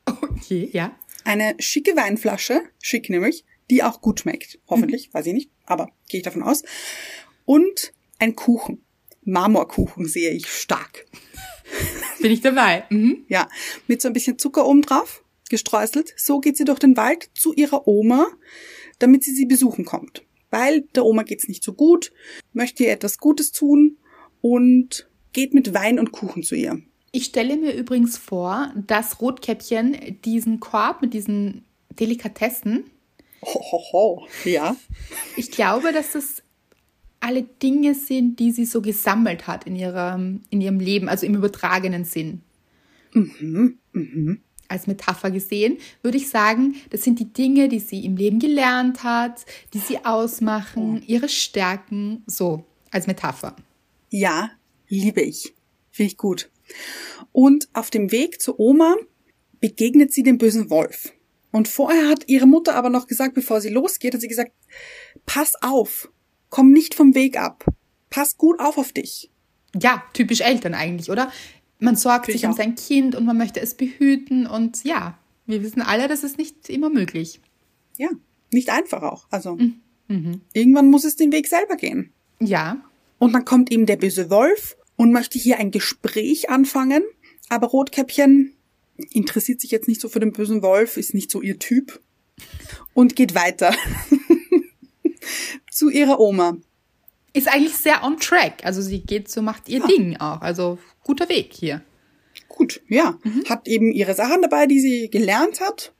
S2: Okay, ja.
S1: eine schicke Weinflasche, schick nämlich, die auch gut schmeckt. Hoffentlich, weiß ich nicht, aber gehe ich davon aus. Und ein Kuchen. Marmorkuchen sehe ich stark.
S2: Bin ich dabei. Mhm.
S1: Ja, mit so ein bisschen Zucker oben drauf, gestreuselt. So geht sie durch den Wald zu ihrer Oma, damit sie sie besuchen kommt. Weil der Oma geht's nicht so gut, möchte ihr etwas Gutes tun und geht mit Wein und Kuchen zu ihr.
S2: Ich stelle mir übrigens vor, dass Rotkäppchen diesen Korb mit diesen Delikatessen,
S1: Ho, ho, ho. Ja.
S2: ich glaube, dass das alle Dinge sind, die sie so gesammelt hat in ihrem, in ihrem Leben, also im übertragenen Sinn. Als Metapher gesehen, würde ich sagen, das sind die Dinge, die sie im Leben gelernt hat, die sie ausmachen, ihre Stärken, so als Metapher.
S1: Ja, liebe ich. Finde ich gut. Und auf dem Weg zur Oma begegnet sie dem bösen Wolf. Und vorher hat ihre Mutter aber noch gesagt, bevor sie losgeht, hat sie gesagt, pass auf, komm nicht vom Weg ab. Pass gut auf auf dich.
S2: Ja, typisch Eltern eigentlich, oder? Man sorgt
S1: Finde
S2: sich
S1: ich
S2: um
S1: auch.
S2: sein Kind und man möchte es behüten und ja, wir wissen alle, das ist nicht immer möglich.
S1: Ja, nicht einfach auch. Also irgendwann muss es den Weg selber gehen.
S2: Ja,
S1: Und dann kommt ihm der böse Wolf und möchte hier ein Gespräch anfangen. Aber Rotkäppchen interessiert sich jetzt nicht so für den bösen Wolf, ist nicht so ihr Typ und geht weiter zu ihrer Oma.
S2: ist eigentlich sehr on track. Also sie geht so, macht ihr
S1: Ja.
S2: Ding auch. Also guter Weg hier.
S1: Gut, ja, hat eben ihre Sachen dabei, die sie gelernt hat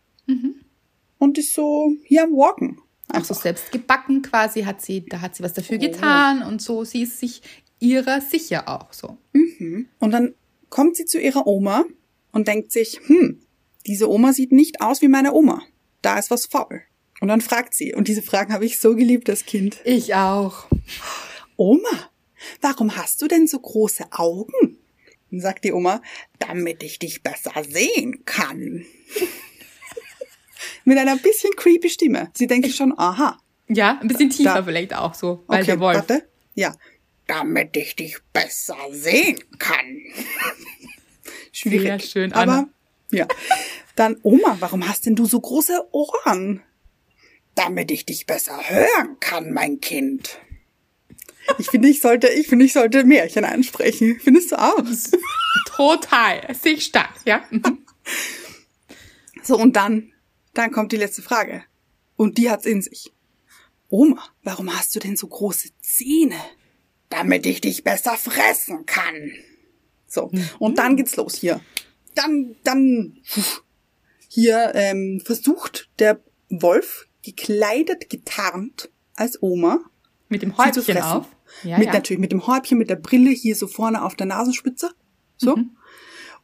S1: und ist so hier am Walken.
S2: Auch so selbst gebacken quasi hat sie, da hat sie was dafür getan und so, sie ist sich ihrer sicher auch so.
S1: Und dann kommt sie zu ihrer Oma und denkt sich, hm, diese Oma sieht nicht aus wie meine Oma. Da ist was faul. Und dann fragt sie, und diese Fragen habe ich so geliebt als Kind.
S2: Ich auch.
S1: Oma, warum hast du denn so große Augen? Dann sagt die Oma, damit ich dich besser sehen kann. mit einer bisschen creepy Stimme. Sie denken schon, aha.
S2: Ja, ein bisschen tiefer
S1: Da-
S2: vielleicht auch so, weil
S1: Okay,
S2: der Wolf.
S1: warte. Ja. Damit ich dich besser sehen kann. Schwierig.
S2: Sehr schön, Anna.
S1: Aber, ja. Dann, Oma, warum hast denn du so große Ohren? Damit ich dich besser hören kann, mein Kind. Ich finde, ich sollte, ich finde, ich sollte Märchen einsprechen. Findest du auch?
S2: Total. Sehe ich stark, ja? Mhm.
S1: So, und dann, dann kommt die letzte Frage. Und die hat's in sich. Oma, warum hast du denn so große Zähne? Damit ich dich besser fressen kann. So, und dann geht's los hier. Dann, dann, hier ähm, versucht der Wolf, gekleidet, getarnt als Oma,
S2: Mit dem Häubchen auf. Ja,
S1: mit
S2: ja.
S1: natürlich mit dem Häubchen, mit der Brille hier so vorne auf der Nasenspitze. So.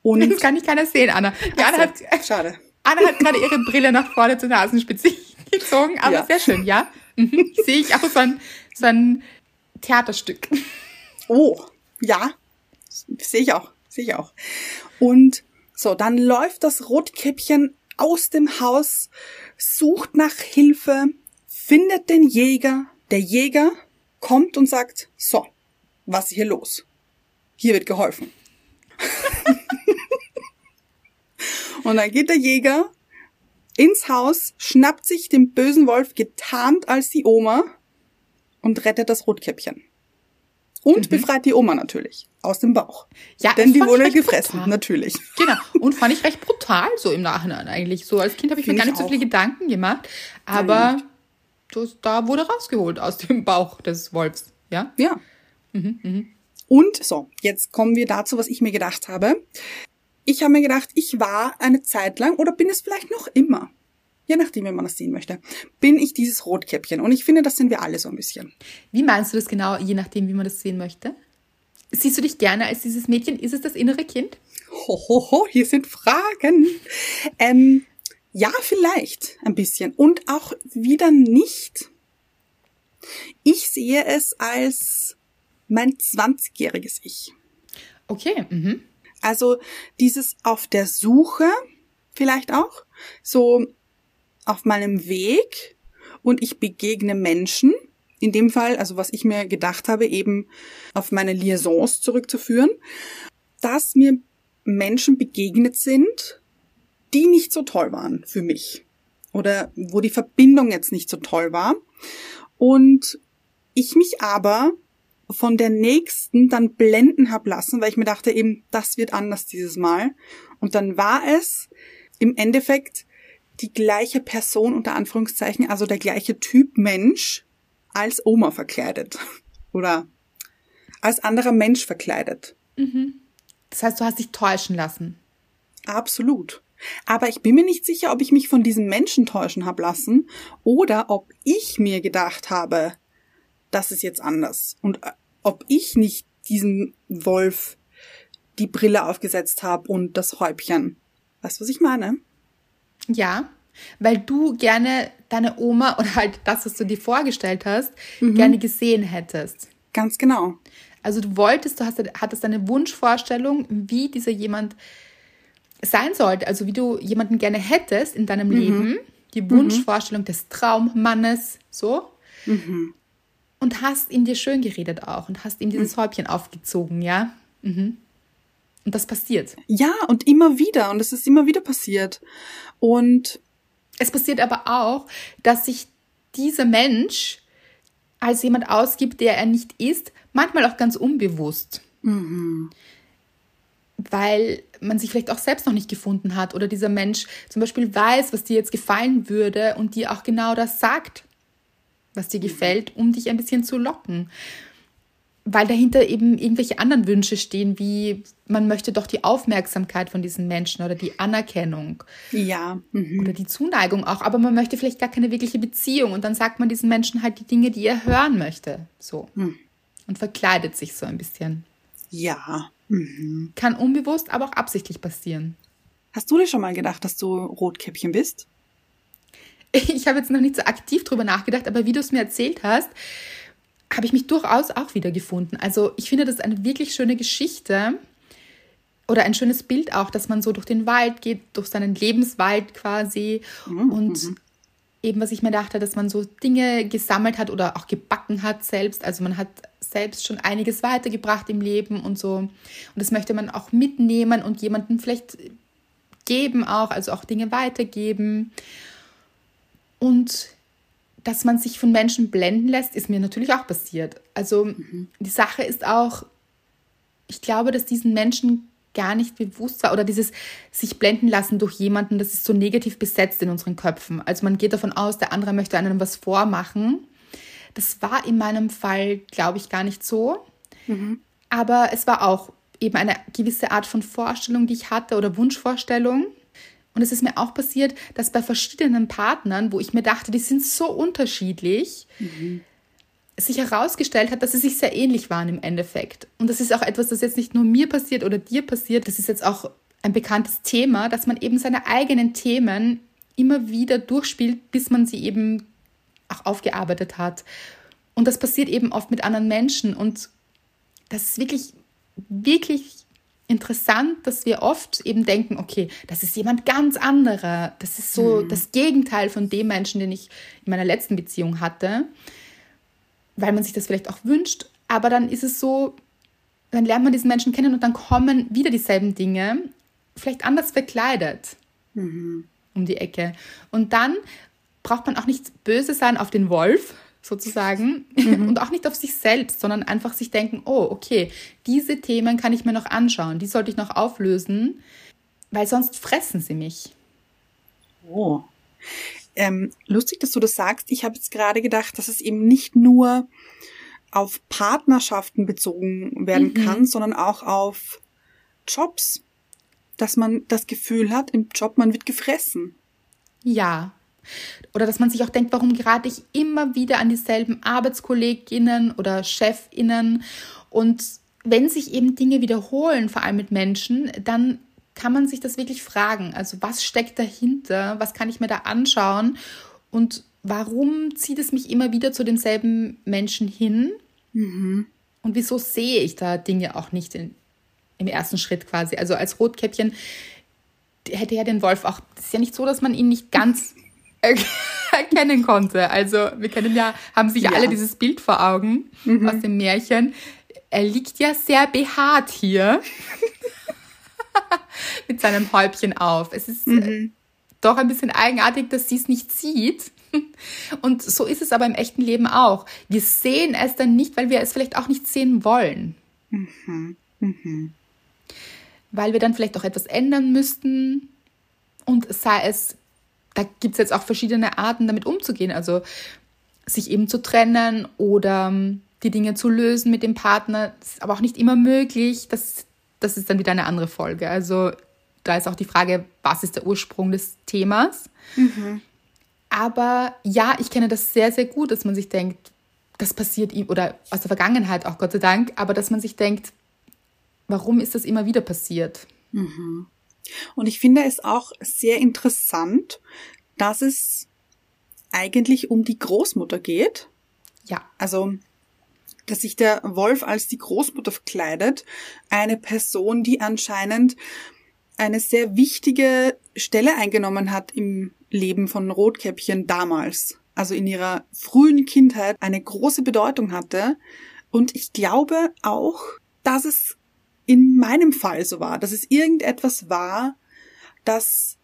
S1: Und
S2: Das kann nicht keiner sehen, Anna. Die Anna, hat,
S1: schade.
S2: Anna hat gerade ihre Brille nach vorne zur Nasenspitze gezogen, aber
S1: Ja.
S2: sehr schön, ja? Mhm. Sehe ich auch so ein, so ein Theaterstück.
S1: Oh, ja, sehe ich auch, sehe ich auch. Und so, dann läuft das Rotkäppchen aus dem Haus, sucht nach Hilfe, findet den Jäger. Der Jäger kommt und sagt, so, was ist hier los? Hier wird geholfen. und dann geht der Jäger ins Haus, schnappt sich den bösen Wolf getarnt als die Oma und rettet das Rotkäppchen. Und befreit die Oma natürlich aus dem Bauch.
S2: Ja,
S1: Denn die wurde gefressen,
S2: brutal.
S1: natürlich.
S2: Genau. Und fand ich recht brutal so im Nachhinein eigentlich. So als Kind habe ich mir
S1: Find
S2: gar
S1: ich
S2: nicht so
S1: auch.
S2: viele Gedanken gemacht. Aber das, da wurde rausgeholt aus dem Bauch des Wolfs. Ja?
S1: Ja.
S2: Mhm,
S1: Und so, jetzt kommen wir dazu, was ich mir gedacht habe. Ich habe mir gedacht, ich war eine Zeit lang oder bin es vielleicht noch immer, je nachdem, wie man das sehen möchte, bin ich dieses Rotkäppchen. Und ich finde, das sind wir alle so ein bisschen.
S2: Wie meinst du das genau, je nachdem, wie man das sehen möchte? Siehst du dich gerne als dieses Mädchen? Ist es das innere Kind?
S1: Ho, ho, ho, hier sind Fragen. Ähm, ja, vielleicht ein bisschen. Und auch wieder nicht. Ich sehe es als mein 20-jähriges Ich.
S2: Okay. Mhm.
S1: Also dieses auf der Suche vielleicht auch, so auf meinem Weg und ich begegne Menschen. In dem Fall, also was ich mir gedacht habe, eben auf meine Liaisons zurückzuführen, dass mir Menschen begegnet sind, die nicht so toll waren für mich. Oder wo die Verbindung jetzt nicht so toll war. Und ich mich aber von der nächsten dann blenden hab lassen, weil ich mir dachte eben, das wird anders dieses Mal. Und dann war es im Endeffekt die gleiche Person unter Anführungszeichen, also der gleiche Typ Mensch als Oma verkleidet. Oder als anderer Mensch verkleidet.
S2: Das heißt, du hast dich täuschen lassen.
S1: Absolut. Aber ich bin mir nicht sicher, ob ich mich von diesem Menschen täuschen hab lassen oder ob ich mir gedacht habe, das ist jetzt anders. Und äh, ob ich nicht diesem Wolf die Brille aufgesetzt habe und das Häubchen. Weißt du, was ich meine?
S2: Ja, weil du gerne deine Oma oder halt das, was du dir vorgestellt hast,
S1: Mhm.
S2: gerne gesehen hättest.
S1: Ganz genau.
S2: Also du wolltest, du hast, hattest eine Wunschvorstellung, wie dieser jemand sein sollte. Also wie du jemanden gerne hättest in deinem Leben. Die Wunschvorstellung des Traummannes, so. Und hast ihm dir schön geredet auch und hast ihm dieses Häubchen aufgezogen, ja. Mhm. Und das passiert.
S1: Ja, und immer wieder. Und es ist immer wieder passiert. Und
S2: Es passiert aber auch, dass sich dieser Mensch als jemand ausgibt, der er nicht ist, manchmal auch ganz unbewusst. Weil man sich vielleicht auch selbst noch nicht gefunden hat oder dieser Mensch zum Beispiel weiß, was dir jetzt gefallen würde und dir auch genau das sagt, was dir gefällt, um dich ein bisschen zu locken. Weil dahinter eben irgendwelche anderen Wünsche stehen, wie man möchte doch die Aufmerksamkeit von diesen Menschen oder die Anerkennung
S1: ja, mhm.
S2: oder die Zuneigung auch, aber man möchte vielleicht gar keine wirkliche Beziehung und dann sagt man diesen Menschen halt die Dinge, die er hören möchte, so und verkleidet sich so ein bisschen.
S1: ja.
S2: Kann unbewusst, aber auch absichtlich passieren.
S1: Hast du dir schon mal gedacht, dass du Rotkäppchen bist?
S2: Ich habe jetzt noch nicht so aktiv drüber nachgedacht, aber wie du es mir erzählt hast, habe ich mich durchaus auch wiedergefunden. Also ich finde das eine wirklich schöne Geschichte, oder ein schönes Bild auch, dass man so durch den Wald geht, durch seinen Lebenswald quasi
S1: Mhm,
S2: und eben, was ich mir dachte, dass man so Dinge gesammelt hat oder auch gebacken hat selbst. Also man hat selbst schon einiges weitergebracht im Leben und so. Und das möchte man auch mitnehmen und jemandem vielleicht geben auch, also auch Dinge weitergeben. Und dass man sich von Menschen blenden lässt, ist mir natürlich auch passiert. Also die Sache ist auch, ich glaube, dass diesen Menschen gar nicht bewusst war oder dieses sich blenden lassen durch jemanden, das ist so negativ besetzt in unseren Köpfen. Also man geht davon aus, der andere möchte einem was vormachen. Das war in meinem Fall, glaube ich, gar nicht so. Aber es war auch eben eine gewisse Art von Vorstellung, die ich hatte oder Wunschvorstellung. Und es ist mir auch passiert, dass bei verschiedenen Partnern, wo ich mir dachte, die sind so unterschiedlich, sich herausgestellt hat, dass sie sich sehr ähnlich waren im Endeffekt. Und das ist auch etwas, das jetzt nicht nur mir passiert oder dir passiert, das ist jetzt auch ein bekanntes Thema, dass man eben seine eigenen Themen immer wieder durchspielt, bis man sie eben auch aufgearbeitet hat. Und das passiert eben oft mit anderen Menschen. Und das ist wirklich, wirklich interessant, dass wir oft eben denken, okay, das ist jemand ganz anderer. Das ist so das Gegenteil von dem Menschen, den ich in meiner letzten Beziehung hatte weil man sich das vielleicht auch wünscht, aber dann ist es so, dann lernt man diesen Menschen kennen und dann kommen wieder dieselben Dinge, vielleicht anders verkleidet um die Ecke. Und dann braucht man auch nicht böse sein auf den Wolf, sozusagen, und auch nicht auf sich selbst, sondern einfach sich denken, oh, okay, diese Themen kann ich mir noch anschauen, die sollte ich noch auflösen, weil sonst fressen sie mich.
S1: Oh. Ähm, lustig, dass du das sagst. Ich habe jetzt gerade gedacht, dass es eben nicht nur auf Partnerschaften bezogen werden kann, sondern auch auf Jobs. Dass man das Gefühl hat, im Job, man wird gefressen.
S2: Ja. Oder dass man sich auch denkt, warum gerate ich immer wieder an dieselben Arbeitskolleginnen oder Chefinnen? Und wenn sich eben Dinge wiederholen, vor allem mit Menschen, dann kann man sich das wirklich fragen. Also was steckt dahinter? Was kann ich mir da anschauen? Und warum zieht es mich immer wieder zu demselben Menschen hin? Und wieso sehe ich da Dinge auch nicht in, im ersten Schritt quasi? Also als Rotkäppchen hätte ja den Wolf auch, es ist ja nicht so, dass man ihn nicht ganz erkennen konnte. Also wir kennen ja, haben sich
S1: Ja.
S2: alle dieses Bild vor Augen aus dem Märchen. Er liegt ja sehr behaart hier mit seinem Häubchen auf. Es ist äh, doch ein bisschen eigenartig, dass sie es nicht sieht. Und so ist es aber im echten Leben auch. Wir sehen es dann nicht, weil wir es vielleicht auch nicht sehen wollen. Weil wir dann vielleicht auch etwas ändern müssten. Und sei es, da gibt es jetzt auch verschiedene Arten, damit umzugehen. Also sich eben zu trennen oder ähm, die Dinge zu lösen mit dem Partner. Das ist aber auch nicht immer möglich. Das, das ist dann wieder eine andere Folge. Also da ist auch die Frage, was ist der Ursprung des Themas? Aber ja, ich kenne das sehr, sehr gut, dass man sich denkt, das passiert ihm, oder aus der Vergangenheit auch Gott sei Dank, aber dass man sich denkt, warum ist das immer wieder passiert?
S1: Und ich finde es auch sehr interessant, dass es eigentlich um die Großmutter geht.
S2: Ja,
S1: Also, dass sich der Wolf als die Großmutter verkleidet. Eine Person, die anscheinend eine sehr wichtige Stelle eingenommen hat im Leben von Rotkäppchen damals. Also in ihrer frühen Kindheit eine große Bedeutung hatte. Und ich glaube auch, dass es in meinem Fall so war, dass es irgendetwas war, das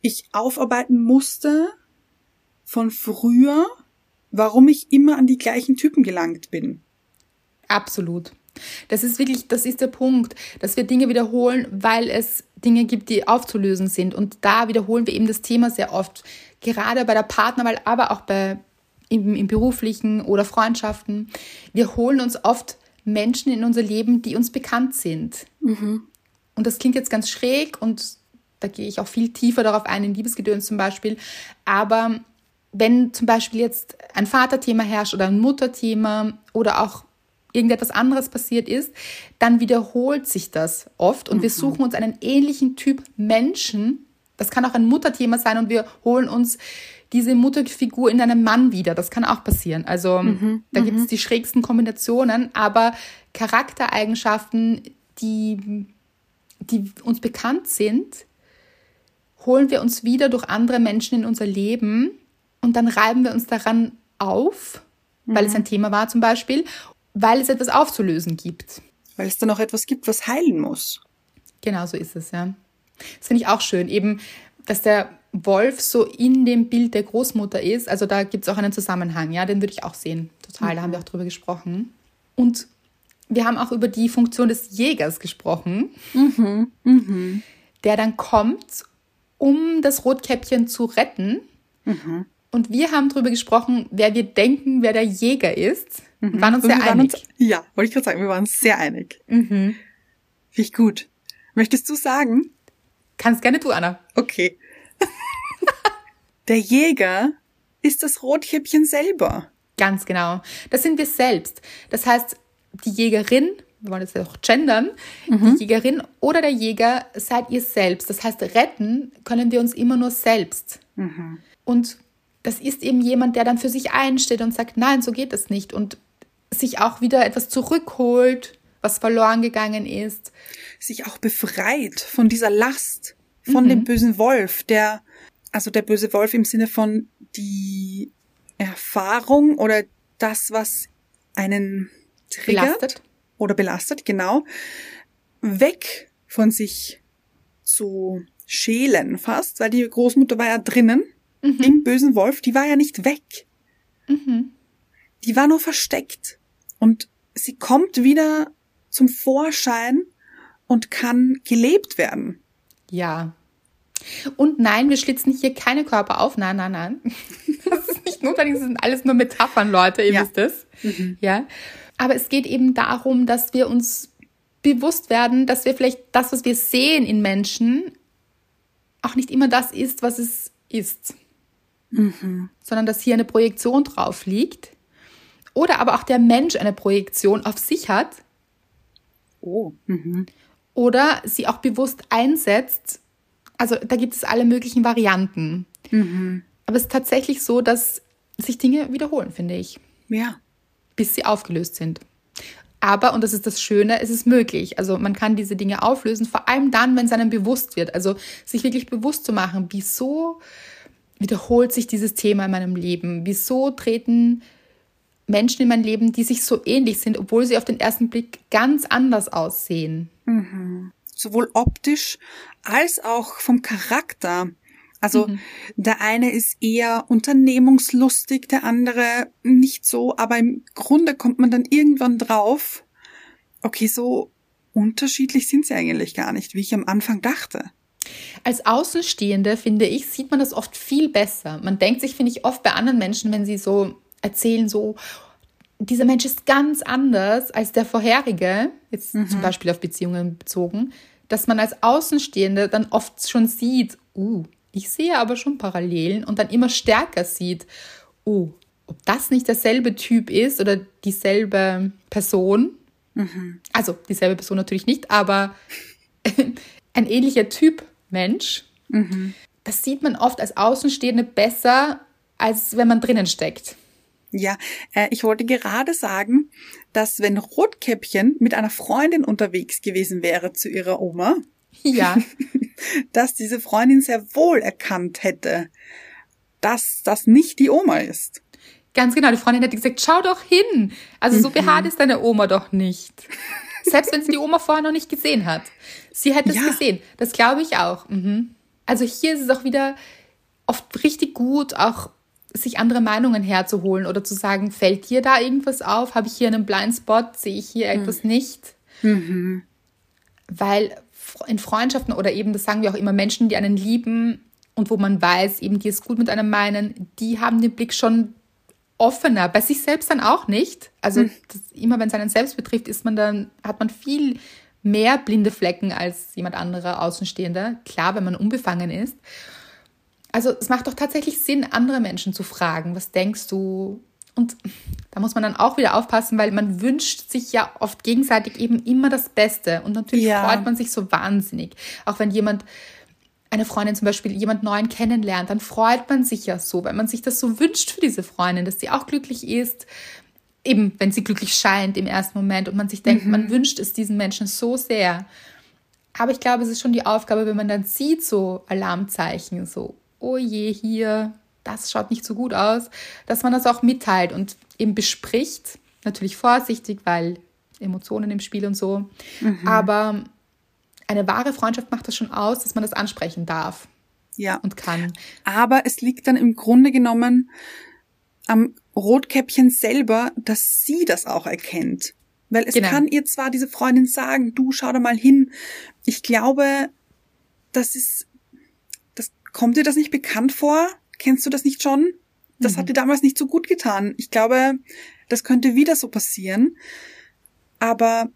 S1: ich aufarbeiten musste von früher, warum ich immer an die gleichen Typen gelangt bin.
S2: absolut. Das ist wirklich, das ist der Punkt, dass wir Dinge wiederholen, weil es Dinge gibt, die aufzulösen sind. Und da wiederholen wir eben das Thema sehr oft. Gerade bei der Partnerwahl, aber auch bei im, im beruflichen oder Freundschaften. Wir holen uns oft Menschen in unser Leben, die uns bekannt sind. Und das klingt jetzt ganz schräg und da gehe ich auch viel tiefer darauf ein, in Liebesgedöns zum Beispiel. Aber wenn zum Beispiel jetzt ein Vaterthema herrscht oder ein Mutterthema oder auch irgendetwas anderes passiert ist, dann wiederholt sich das oft und wir suchen uns einen ähnlichen Typ Menschen. Das kann auch ein Mutterthema sein und wir holen uns diese Mutterfigur in einem Mann wieder. Das kann auch passieren. Also da gibt es die schrägsten Kombinationen, aber Charaktereigenschaften, die die uns bekannt sind, holen wir uns wieder durch andere Menschen in unser Leben und dann reiben wir uns daran auf, weil es ein Thema war zum Beispiel, weil es etwas aufzulösen gibt.
S1: Weil es dann auch etwas gibt, was heilen muss.
S2: Genau so ist es, ja. Das finde ich auch schön, eben, dass der Wolf so in dem Bild der Großmutter ist. Also da gibt es auch einen Zusammenhang, ja, den würde ich auch sehen. Total, da haben wir auch drüber gesprochen. Und wir haben auch über die Funktion des Jägers gesprochen, der dann kommt, um das Rotkäppchen zu retten. Und wir haben darüber gesprochen, wer wir denken, wer der Jäger ist. Und waren uns sehr einig.
S1: Uns, ja, wollte ich gerade sagen, wir waren uns sehr einig. Finde ich gut. Möchtest du sagen?
S2: Kannst gerne du, Anna.
S1: Okay. Der Jäger ist das Rotkäppchen selber.
S2: Ganz genau. Das sind wir selbst. Das heißt, die Jägerin, wir wollen jetzt ja auch gendern, die Jägerin oder der Jäger seid ihr selbst. Das heißt, retten können wir uns immer nur selbst. Und das ist eben jemand, der dann für sich einsteht und sagt, nein, so geht das nicht. Und sich auch wieder etwas zurückholt, was verloren gegangen ist.
S1: Sich auch befreit von dieser Last, von dem bösen Wolf, der, also der böse Wolf im Sinne von die Erfahrung oder das, was einen triggert
S2: Belastet.
S1: oder belastet, genau, weg von sich zu schälen fast, weil die Großmutter war ja drinnen im bösen Wolf, die war ja nicht weg. Die war nur versteckt. Und sie kommt wieder zum Vorschein und kann gelebt werden.
S2: Ja. Und nein, wir schlitzen hier keine Körper auf. Nein, nein, nein. Das ist nicht notwendig, das sind alles nur Metaphern, Leute, ihr
S1: Ja.
S2: wisst es. Ja. Aber es geht eben darum, dass wir uns bewusst werden, dass wir vielleicht das, was wir sehen in Menschen, auch nicht immer das ist, was es ist. Sondern dass hier eine Projektion drauf liegt. Oder aber auch der Mensch eine Projektion auf sich hat
S1: Oh.
S2: oder sie auch bewusst einsetzt. Also da gibt es alle möglichen Varianten. Aber es ist tatsächlich so, dass sich Dinge wiederholen, finde ich,
S1: Ja.
S2: bis sie aufgelöst sind. Aber, und das ist das Schöne, es ist möglich. Also man kann diese Dinge auflösen, vor allem dann, wenn es einem bewusst wird. Also sich wirklich bewusst zu machen, wieso wiederholt sich dieses Thema in meinem Leben? Wieso treten Menschen in mein Leben, die sich so ähnlich sind, obwohl sie auf den ersten Blick ganz anders aussehen?
S1: Sowohl optisch als auch vom Charakter. Also der eine ist eher unternehmungslustig, der andere nicht so, aber im Grunde kommt man dann irgendwann drauf, okay, so unterschiedlich sind sie eigentlich gar nicht, wie ich am Anfang dachte.
S2: Als Außenstehende, finde ich, sieht man das oft viel besser. Man denkt sich, finde ich, oft bei anderen Menschen, wenn sie so erzählen, so, dieser Mensch ist ganz anders als der vorherige, jetzt zum Beispiel auf Beziehungen bezogen, dass man als Außenstehende dann oft schon sieht, uh, ich sehe aber schon Parallelen und dann immer stärker sieht, uh, ob das nicht derselbe Typ ist oder dieselbe Person. Also dieselbe Person natürlich nicht, aber ein ähnlicher Typ Mensch. Das sieht man oft als Außenstehende besser, als wenn man drinnen steckt.
S1: Ja, äh, ich wollte gerade sagen, dass wenn Rotkäppchen mit einer Freundin unterwegs gewesen wäre zu ihrer Oma,
S2: Ja,
S1: dass diese Freundin sehr wohl erkannt hätte, dass das nicht die Oma ist.
S2: ganz genau. Die Freundin hätte gesagt, schau doch hin. Also so behaart ist deine Oma doch nicht. Selbst wenn sie die Oma vorher noch nicht gesehen hat. Sie hätte
S1: Ja.
S2: es gesehen. Das glaube ich auch. Mhm. Also hier ist es auch wieder oft richtig gut, auch sich andere Meinungen herzuholen oder zu sagen, fällt dir da irgendwas auf? Habe ich hier einen Blindspot? Sehe ich hier etwas nicht? Weil in Freundschaften oder eben, das sagen wir auch immer, Menschen, die einen lieben und wo man weiß, eben die es gut mit einem meinen, die haben den Blick schon offener, bei sich selbst dann auch nicht. Also das, immer wenn es einen selbst betrifft, ist man dann, hat man viel mehr blinde Flecken als jemand anderer Außenstehender. Klar, wenn man unbefangen ist. Also es macht doch tatsächlich Sinn, andere Menschen zu fragen, was denkst du? Und da muss man dann auch wieder aufpassen, weil man wünscht sich ja oft gegenseitig eben immer das Beste. Und natürlich
S1: Ja.
S2: freut man sich so wahnsinnig. Auch wenn jemand, eine Freundin zum Beispiel, jemand Neuen kennenlernt, dann freut man sich ja so, weil man sich das so wünscht für diese Freundin, dass sie auch glücklich ist. Eben, wenn sie glücklich scheint im ersten Moment und man sich denkt, man wünscht es diesen Menschen so sehr. Aber ich glaube, es ist schon die Aufgabe, wenn man dann sieht, so Alarmzeichen, so, oh je, hier, das schaut nicht so gut aus, dass man das auch mitteilt und eben bespricht. Natürlich vorsichtig, weil Emotionen im Spiel und so. Mhm. Aber eine wahre Freundschaft macht das schon aus, dass man das ansprechen darf.
S1: Ja.
S2: Und kann.
S1: Aber es liegt dann im Grunde genommen am Rotkäppchen selber, dass sie das auch erkennt. Weil es genau. kann ihr zwar diese Freundin sagen, du schau da mal hin. Ich glaube, das ist, kommt dir das nicht bekannt vor? Kennst du das nicht schon? Das mhm. hat dir damals nicht so gut getan. Ich glaube, das könnte wieder so passieren. Aber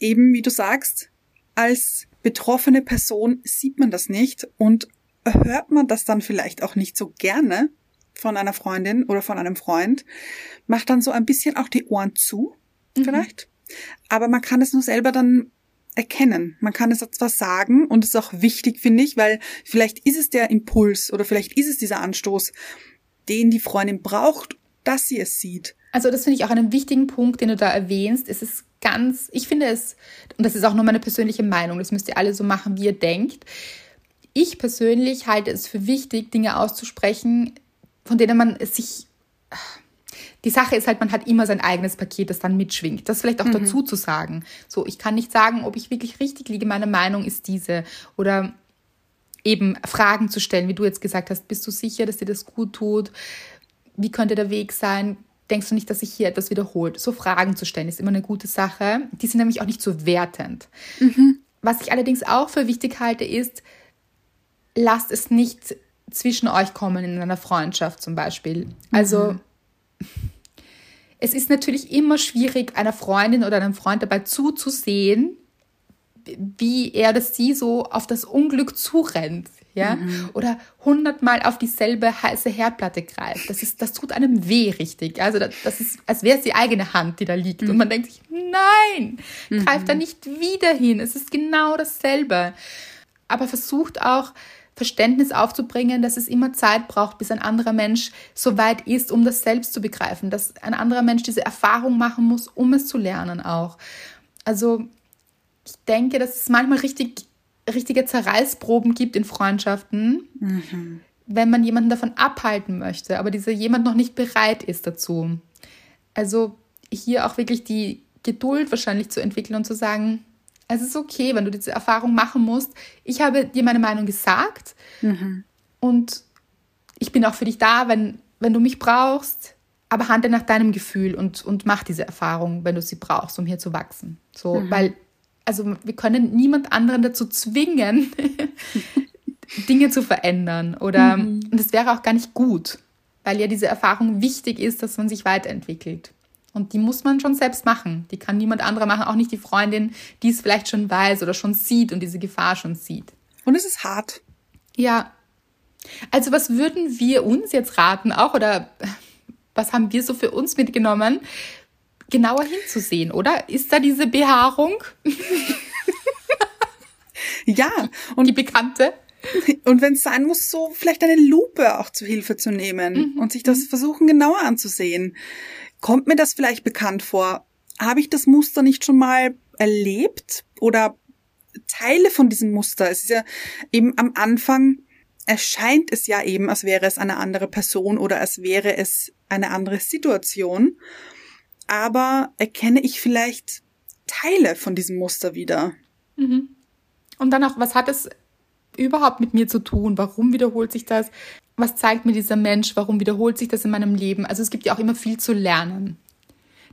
S1: eben, wie du sagst, als betroffene Person sieht man das nicht und hört man das dann vielleicht auch nicht so gerne von einer Freundin oder von einem Freund, macht dann so ein bisschen auch die Ohren zu, mhm. vielleicht. Aber man kann es nur selber dann erkennen. Man kann es zwar sagen und es ist auch wichtig, finde ich, weil vielleicht ist es der Impuls oder vielleicht ist es dieser Anstoß, den die Freundin braucht, dass sie es sieht.
S2: Also das finde ich auch einen wichtigen Punkt, den du da erwähnst. Es ist ganz, ich finde es, und das ist auch nur meine persönliche Meinung, das müsst ihr alle so machen, wie ihr denkt. Ich persönlich halte es für wichtig, Dinge auszusprechen, von denen man sich. Die Sache ist halt, man hat immer sein eigenes Paket, das dann mitschwingt. Das vielleicht auch mhm. dazu zu sagen. So, ich kann nicht sagen, ob ich wirklich richtig liege. Meine Meinung ist diese. Oder eben Fragen zu stellen, wie du jetzt gesagt hast. Bist du sicher, dass dir das gut tut? Wie könnte der Weg sein? denkst du nicht, dass sich hier etwas wiederholt? So Fragen zu stellen ist immer eine gute Sache. Die sind nämlich auch nicht so wertend. Mhm. Was ich allerdings auch für wichtig halte, ist, lasst es nicht zwischen euch kommen in einer Freundschaft zum Beispiel. Also mhm. Es ist natürlich immer schwierig, einer Freundin oder einem Freund dabei zuzusehen, wie er oder sie so auf das Unglück zurennt ja, mhm. oder hundertmal auf dieselbe heiße Herdplatte greift. Das ist, das tut einem weh, richtig. Also das, das ist, als wäre es die eigene Hand, die da liegt. Mhm. Und man denkt sich, nein, mhm. greif da nicht wieder hin. Es ist genau dasselbe. Aber versucht auch, Verständnis aufzubringen, dass es immer Zeit braucht, bis ein anderer Mensch so weit ist, um das selbst zu begreifen, dass ein anderer Mensch diese Erfahrung machen muss, um es zu lernen auch. Also ich denke, dass es manchmal richtig richtige Zerreißproben gibt in Freundschaften, mhm. wenn man jemanden davon abhalten möchte, aber dieser jemand noch nicht bereit ist dazu. Also hier auch wirklich die Geduld wahrscheinlich zu entwickeln und zu sagen, es ist okay, wenn du diese Erfahrung machen musst. Ich habe dir meine Meinung gesagt mhm. und ich bin auch für dich da, wenn, wenn du mich brauchst, aber handle nach deinem Gefühl und, und mach diese Erfahrung, wenn du sie brauchst, um hier zu wachsen. So, mhm. weil also wir können niemand anderen dazu zwingen, Dinge zu verändern. Oder mhm. und das wäre auch gar nicht gut, weil ja diese Erfahrung wichtig ist, dass man sich weiterentwickelt. Und die muss man schon selbst machen. Die kann niemand anderer machen, auch nicht die Freundin, die es vielleicht schon weiß oder schon sieht und diese Gefahr schon sieht.
S1: Und es ist hart.
S2: Ja. Also was würden wir uns jetzt raten auch oder was haben wir so für uns mitgenommen, genauer hinzusehen, oder? Ist da diese Behaarung?
S1: ja.
S2: Und die bekannte?
S1: Und wenn es sein muss, so vielleicht eine Lupe auch zu Hilfe zu nehmen mhm. und sich das mhm. versuchen genauer anzusehen. Kommt mir das vielleicht bekannt vor? Habe ich das Muster nicht schon mal erlebt oder Teile von diesem Muster? Es ist ja eben am Anfang erscheint es ja eben, als wäre es eine andere Person oder als wäre es eine andere Situation aber erkenne ich vielleicht Teile von diesem Muster wieder.
S2: Mhm. Und dann auch, was hat es überhaupt mit mir zu tun? Warum wiederholt sich das? Was zeigt mir dieser Mensch? Warum wiederholt sich das in meinem Leben? Also es gibt ja auch immer viel zu lernen.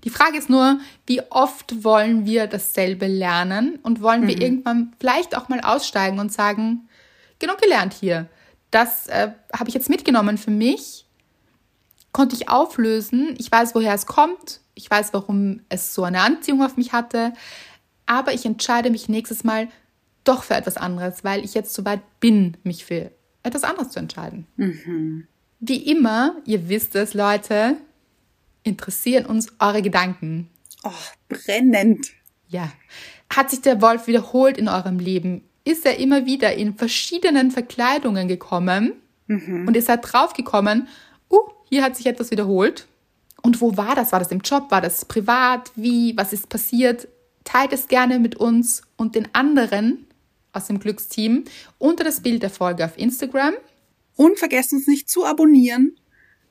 S2: Die Frage ist nur, wie oft wollen wir dasselbe lernen und wollen wir mhm. irgendwann vielleicht auch mal aussteigen und sagen, genug gelernt hier. Das äh, habe ich jetzt mitgenommen für mich, konnte ich auflösen. Ich weiß, woher es kommt ich weiß, warum es so eine Anziehung auf mich hatte, aber ich entscheide mich nächstes Mal doch für etwas anderes, weil ich jetzt so weit bin, mich für etwas anderes zu entscheiden. Mhm. Wie immer, ihr wisst es, Leute, interessieren uns eure Gedanken.
S1: Oh, brennend.
S2: Ja. Hat sich der Wolf wiederholt in eurem Leben? Ist er immer wieder in verschiedenen Verkleidungen gekommen? Mhm. Und ihr seid draufgekommen, uh, hier hat sich etwas wiederholt. Und wo war das? War das im Job? War das privat? Wie? Was ist passiert? Teilt es gerne mit uns und den anderen, aus dem Glücksteam unter das Bild der Folge auf Instagram.
S1: Und vergesst uns nicht zu abonnieren,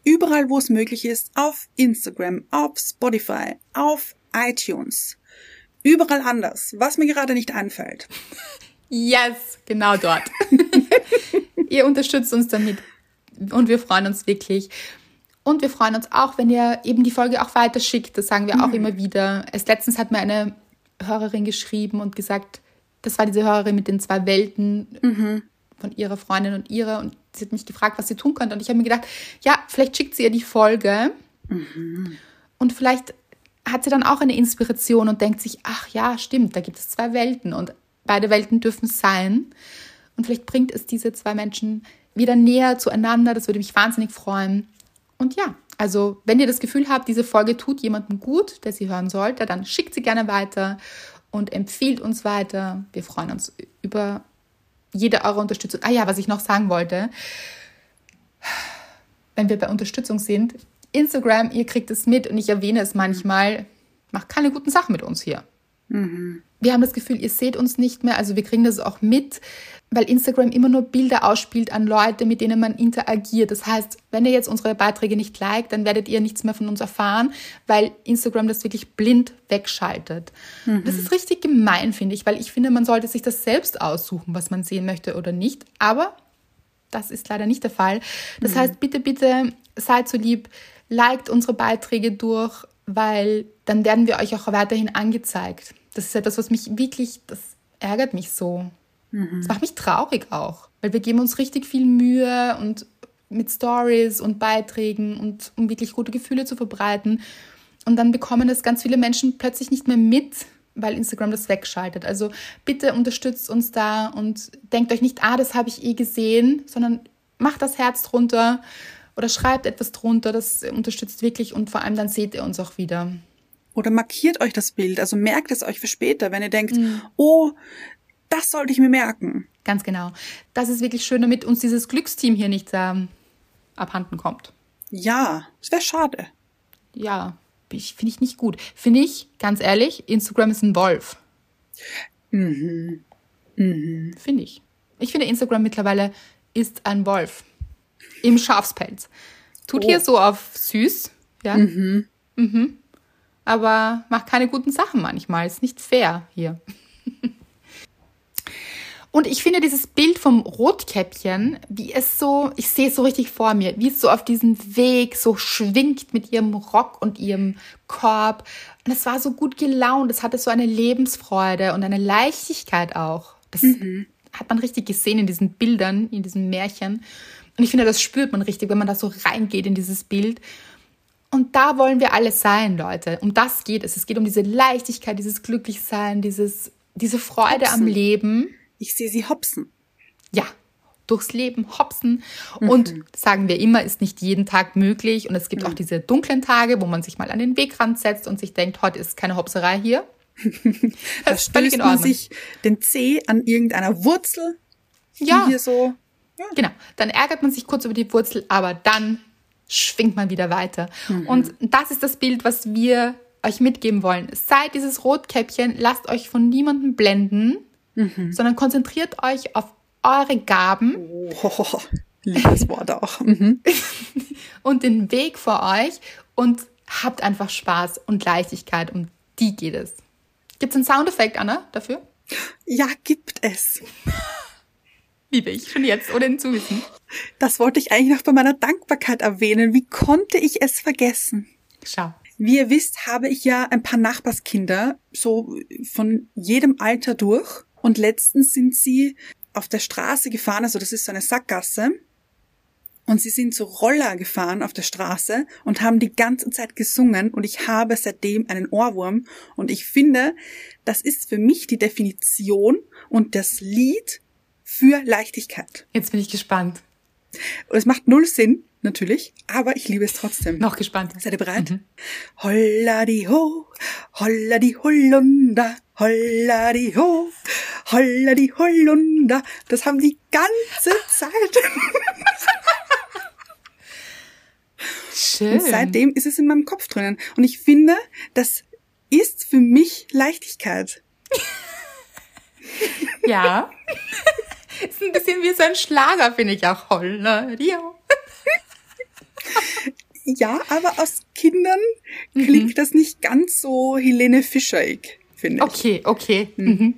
S1: überall wo es möglich ist, auf Instagram, auf Spotify, auf iTunes. Überall anders, was mir gerade nicht einfällt.
S2: Yes, genau dort. ihr unterstützt uns damit und wir freuen uns wirklich. Und wir freuen uns auch, wenn ihr eben die Folge auch weiterschickt. Das sagen wir auch immer wieder. Es letztens hat mir eine Hörerin geschrieben und gesagt, das war diese Hörerin mit den zwei Welten von ihrer Freundin und ihrer. Und sie hat mich gefragt, was sie tun könnte. Und ich habe mir gedacht, ja, vielleicht schickt sie ihr die Folge. Und vielleicht hat sie dann auch eine Inspiration und denkt sich, ach ja, stimmt, da gibt es zwei Welten und beide Welten dürfen sein. Und vielleicht bringt es diese zwei Menschen wieder näher zueinander. Das würde mich wahnsinnig freuen. Und ja, also wenn ihr das Gefühl habt, diese Folge tut jemandem gut, der sie hören sollte, dann schickt sie gerne weiter und empfiehlt uns weiter. Wir freuen uns über jede eure Unterstützung. Ah ja, was ich noch sagen wollte, wenn wir bei Unterstützung sind, Instagram, ihr kriegt es mit und ich erwähne es manchmal, macht keine guten Sachen mit uns hier. Wir haben das Gefühl, ihr seht uns nicht mehr, also wir kriegen das auch mit, weil Instagram immer nur Bilder ausspielt an Leute, mit denen man interagiert. Das heißt, wenn ihr jetzt unsere Beiträge nicht liked, dann werdet ihr nichts mehr von uns erfahren, weil Instagram das wirklich blind wegschaltet. Das ist richtig gemein, finde ich, weil ich finde, man sollte sich das selbst aussuchen, was man sehen möchte oder nicht. Aber das ist leider nicht der Fall. Das heißt, bitte, bitte seid so lieb, liked unsere Beiträge durch, weil dann werden wir euch auch weiterhin angezeigt. Das ist etwas, was mich wirklich, das ärgert mich so. Das macht mich traurig auch, weil wir geben uns richtig viel Mühe und mit Stories und Beiträgen und um wirklich gute Gefühle zu verbreiten. Und dann bekommen das ganz viele Menschen plötzlich nicht mehr mit, weil Instagram das wegschaltet. Also bitte unterstützt uns da und denkt euch nicht, ah, das habe ich eh gesehen, sondern macht das Herz drunter oder schreibt etwas drunter. Das unterstützt wirklich und vor allem dann seht ihr uns auch wieder.
S1: Oder markiert euch das Bild, also merkt es euch für später, wenn ihr denkt, oh, das sollte ich mir merken.
S2: Ganz genau. Das ist wirklich schön, damit uns dieses Glücksteam hier nicht ähm, abhanden kommt.
S1: Ja, es wäre schade.
S2: Ja, finde ich nicht gut. Finde ich, ganz ehrlich, Instagram ist ein Wolf. Finde ich. Ich finde, Instagram mittlerweile ist ein Wolf. Im Schafspelz. Tut hier so auf süß, ja. Mhm. Aber macht keine guten Sachen manchmal. Ist nicht fair hier. Und ich finde dieses Bild vom Rotkäppchen, wie es so, ich sehe es so richtig vor mir, wie es so auf diesem Weg so schwingt mit ihrem Rock und ihrem Korb. Und es war so gut gelaunt, es hatte so eine Lebensfreude und eine Leichtigkeit auch. Das hat man richtig gesehen in diesen Bildern, in diesen Märchen. Und ich finde, das spürt man richtig, wenn man da so reingeht in dieses Bild. Und da wollen wir alle sein, Leute. Um das geht es. Es geht um diese Leichtigkeit, dieses Glücklichsein, dieses, diese Freude am
S1: Hopsen.
S2: Leben
S1: Ich sehe sie hopsen.
S2: ja, durchs Leben hopsen. Und sagen wir immer, ist nicht jeden Tag möglich. Und es gibt auch diese dunklen Tage, wo man sich mal an den Wegrand setzt und sich denkt, heute ist keine Hopserei hier.
S1: Da stößt man sich den Zeh an irgendeiner Wurzel,
S2: Ja.
S1: hier so.
S2: Genau. Dann ärgert man sich kurz über die Wurzel, aber dann schwingt man wieder weiter. Und das ist das Bild, was wir euch mitgeben wollen. Seid dieses Rotkäppchen, lasst euch von niemandem blenden, sondern konzentriert euch auf eure Gaben
S1: Oh, liebes Wort auch. Mhm.
S2: und den Weg vor euch und habt einfach Spaß und Leichtigkeit. Um die geht es. Gibt es einen Soundeffekt, Anna, dafür?
S1: Ja, gibt es.
S2: Liebe ich schon jetzt, ohne ihn zu wissen.
S1: Das wollte ich eigentlich noch bei meiner Dankbarkeit erwähnen. Wie konnte ich es vergessen?
S2: Schau.
S1: Wie ihr wisst, habe ich ja ein paar Nachbarskinder, so von jedem Alter durch. Und letztens sind sie auf der Straße gefahren, also das ist so eine Sackgasse. Und sie sind so Roller gefahren auf der Straße und haben die ganze Zeit gesungen und ich habe seitdem einen Ohrwurm und ich finde, das ist für mich die Definition und das Lied für Leichtigkeit.
S2: Jetzt bin ich gespannt.
S1: Und es macht null Sinn, natürlich, aber ich liebe es trotzdem.
S2: Noch gespannt.
S1: Seid ihr bereit? Holla die ho, holla die Holunder, holla die ho, holla die Holunder. Das haben die ganze Zeit.
S2: Schön.
S1: Und seitdem ist es in meinem Kopf drinnen. Und ich finde, das ist für mich Leichtigkeit.
S2: Ja. Ist ein bisschen wie so ein Schlager, finde ich auch. Hollerio.
S1: Ja, aber aus Kindern klingt das nicht ganz so Helene Fischerig, finde ich.
S2: Okay, okay. Mhm.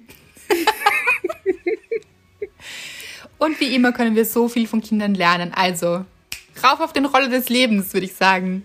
S2: Und wie immer können wir so viel von Kindern lernen. Also, rauf auf den Roller des Lebens, würde ich sagen.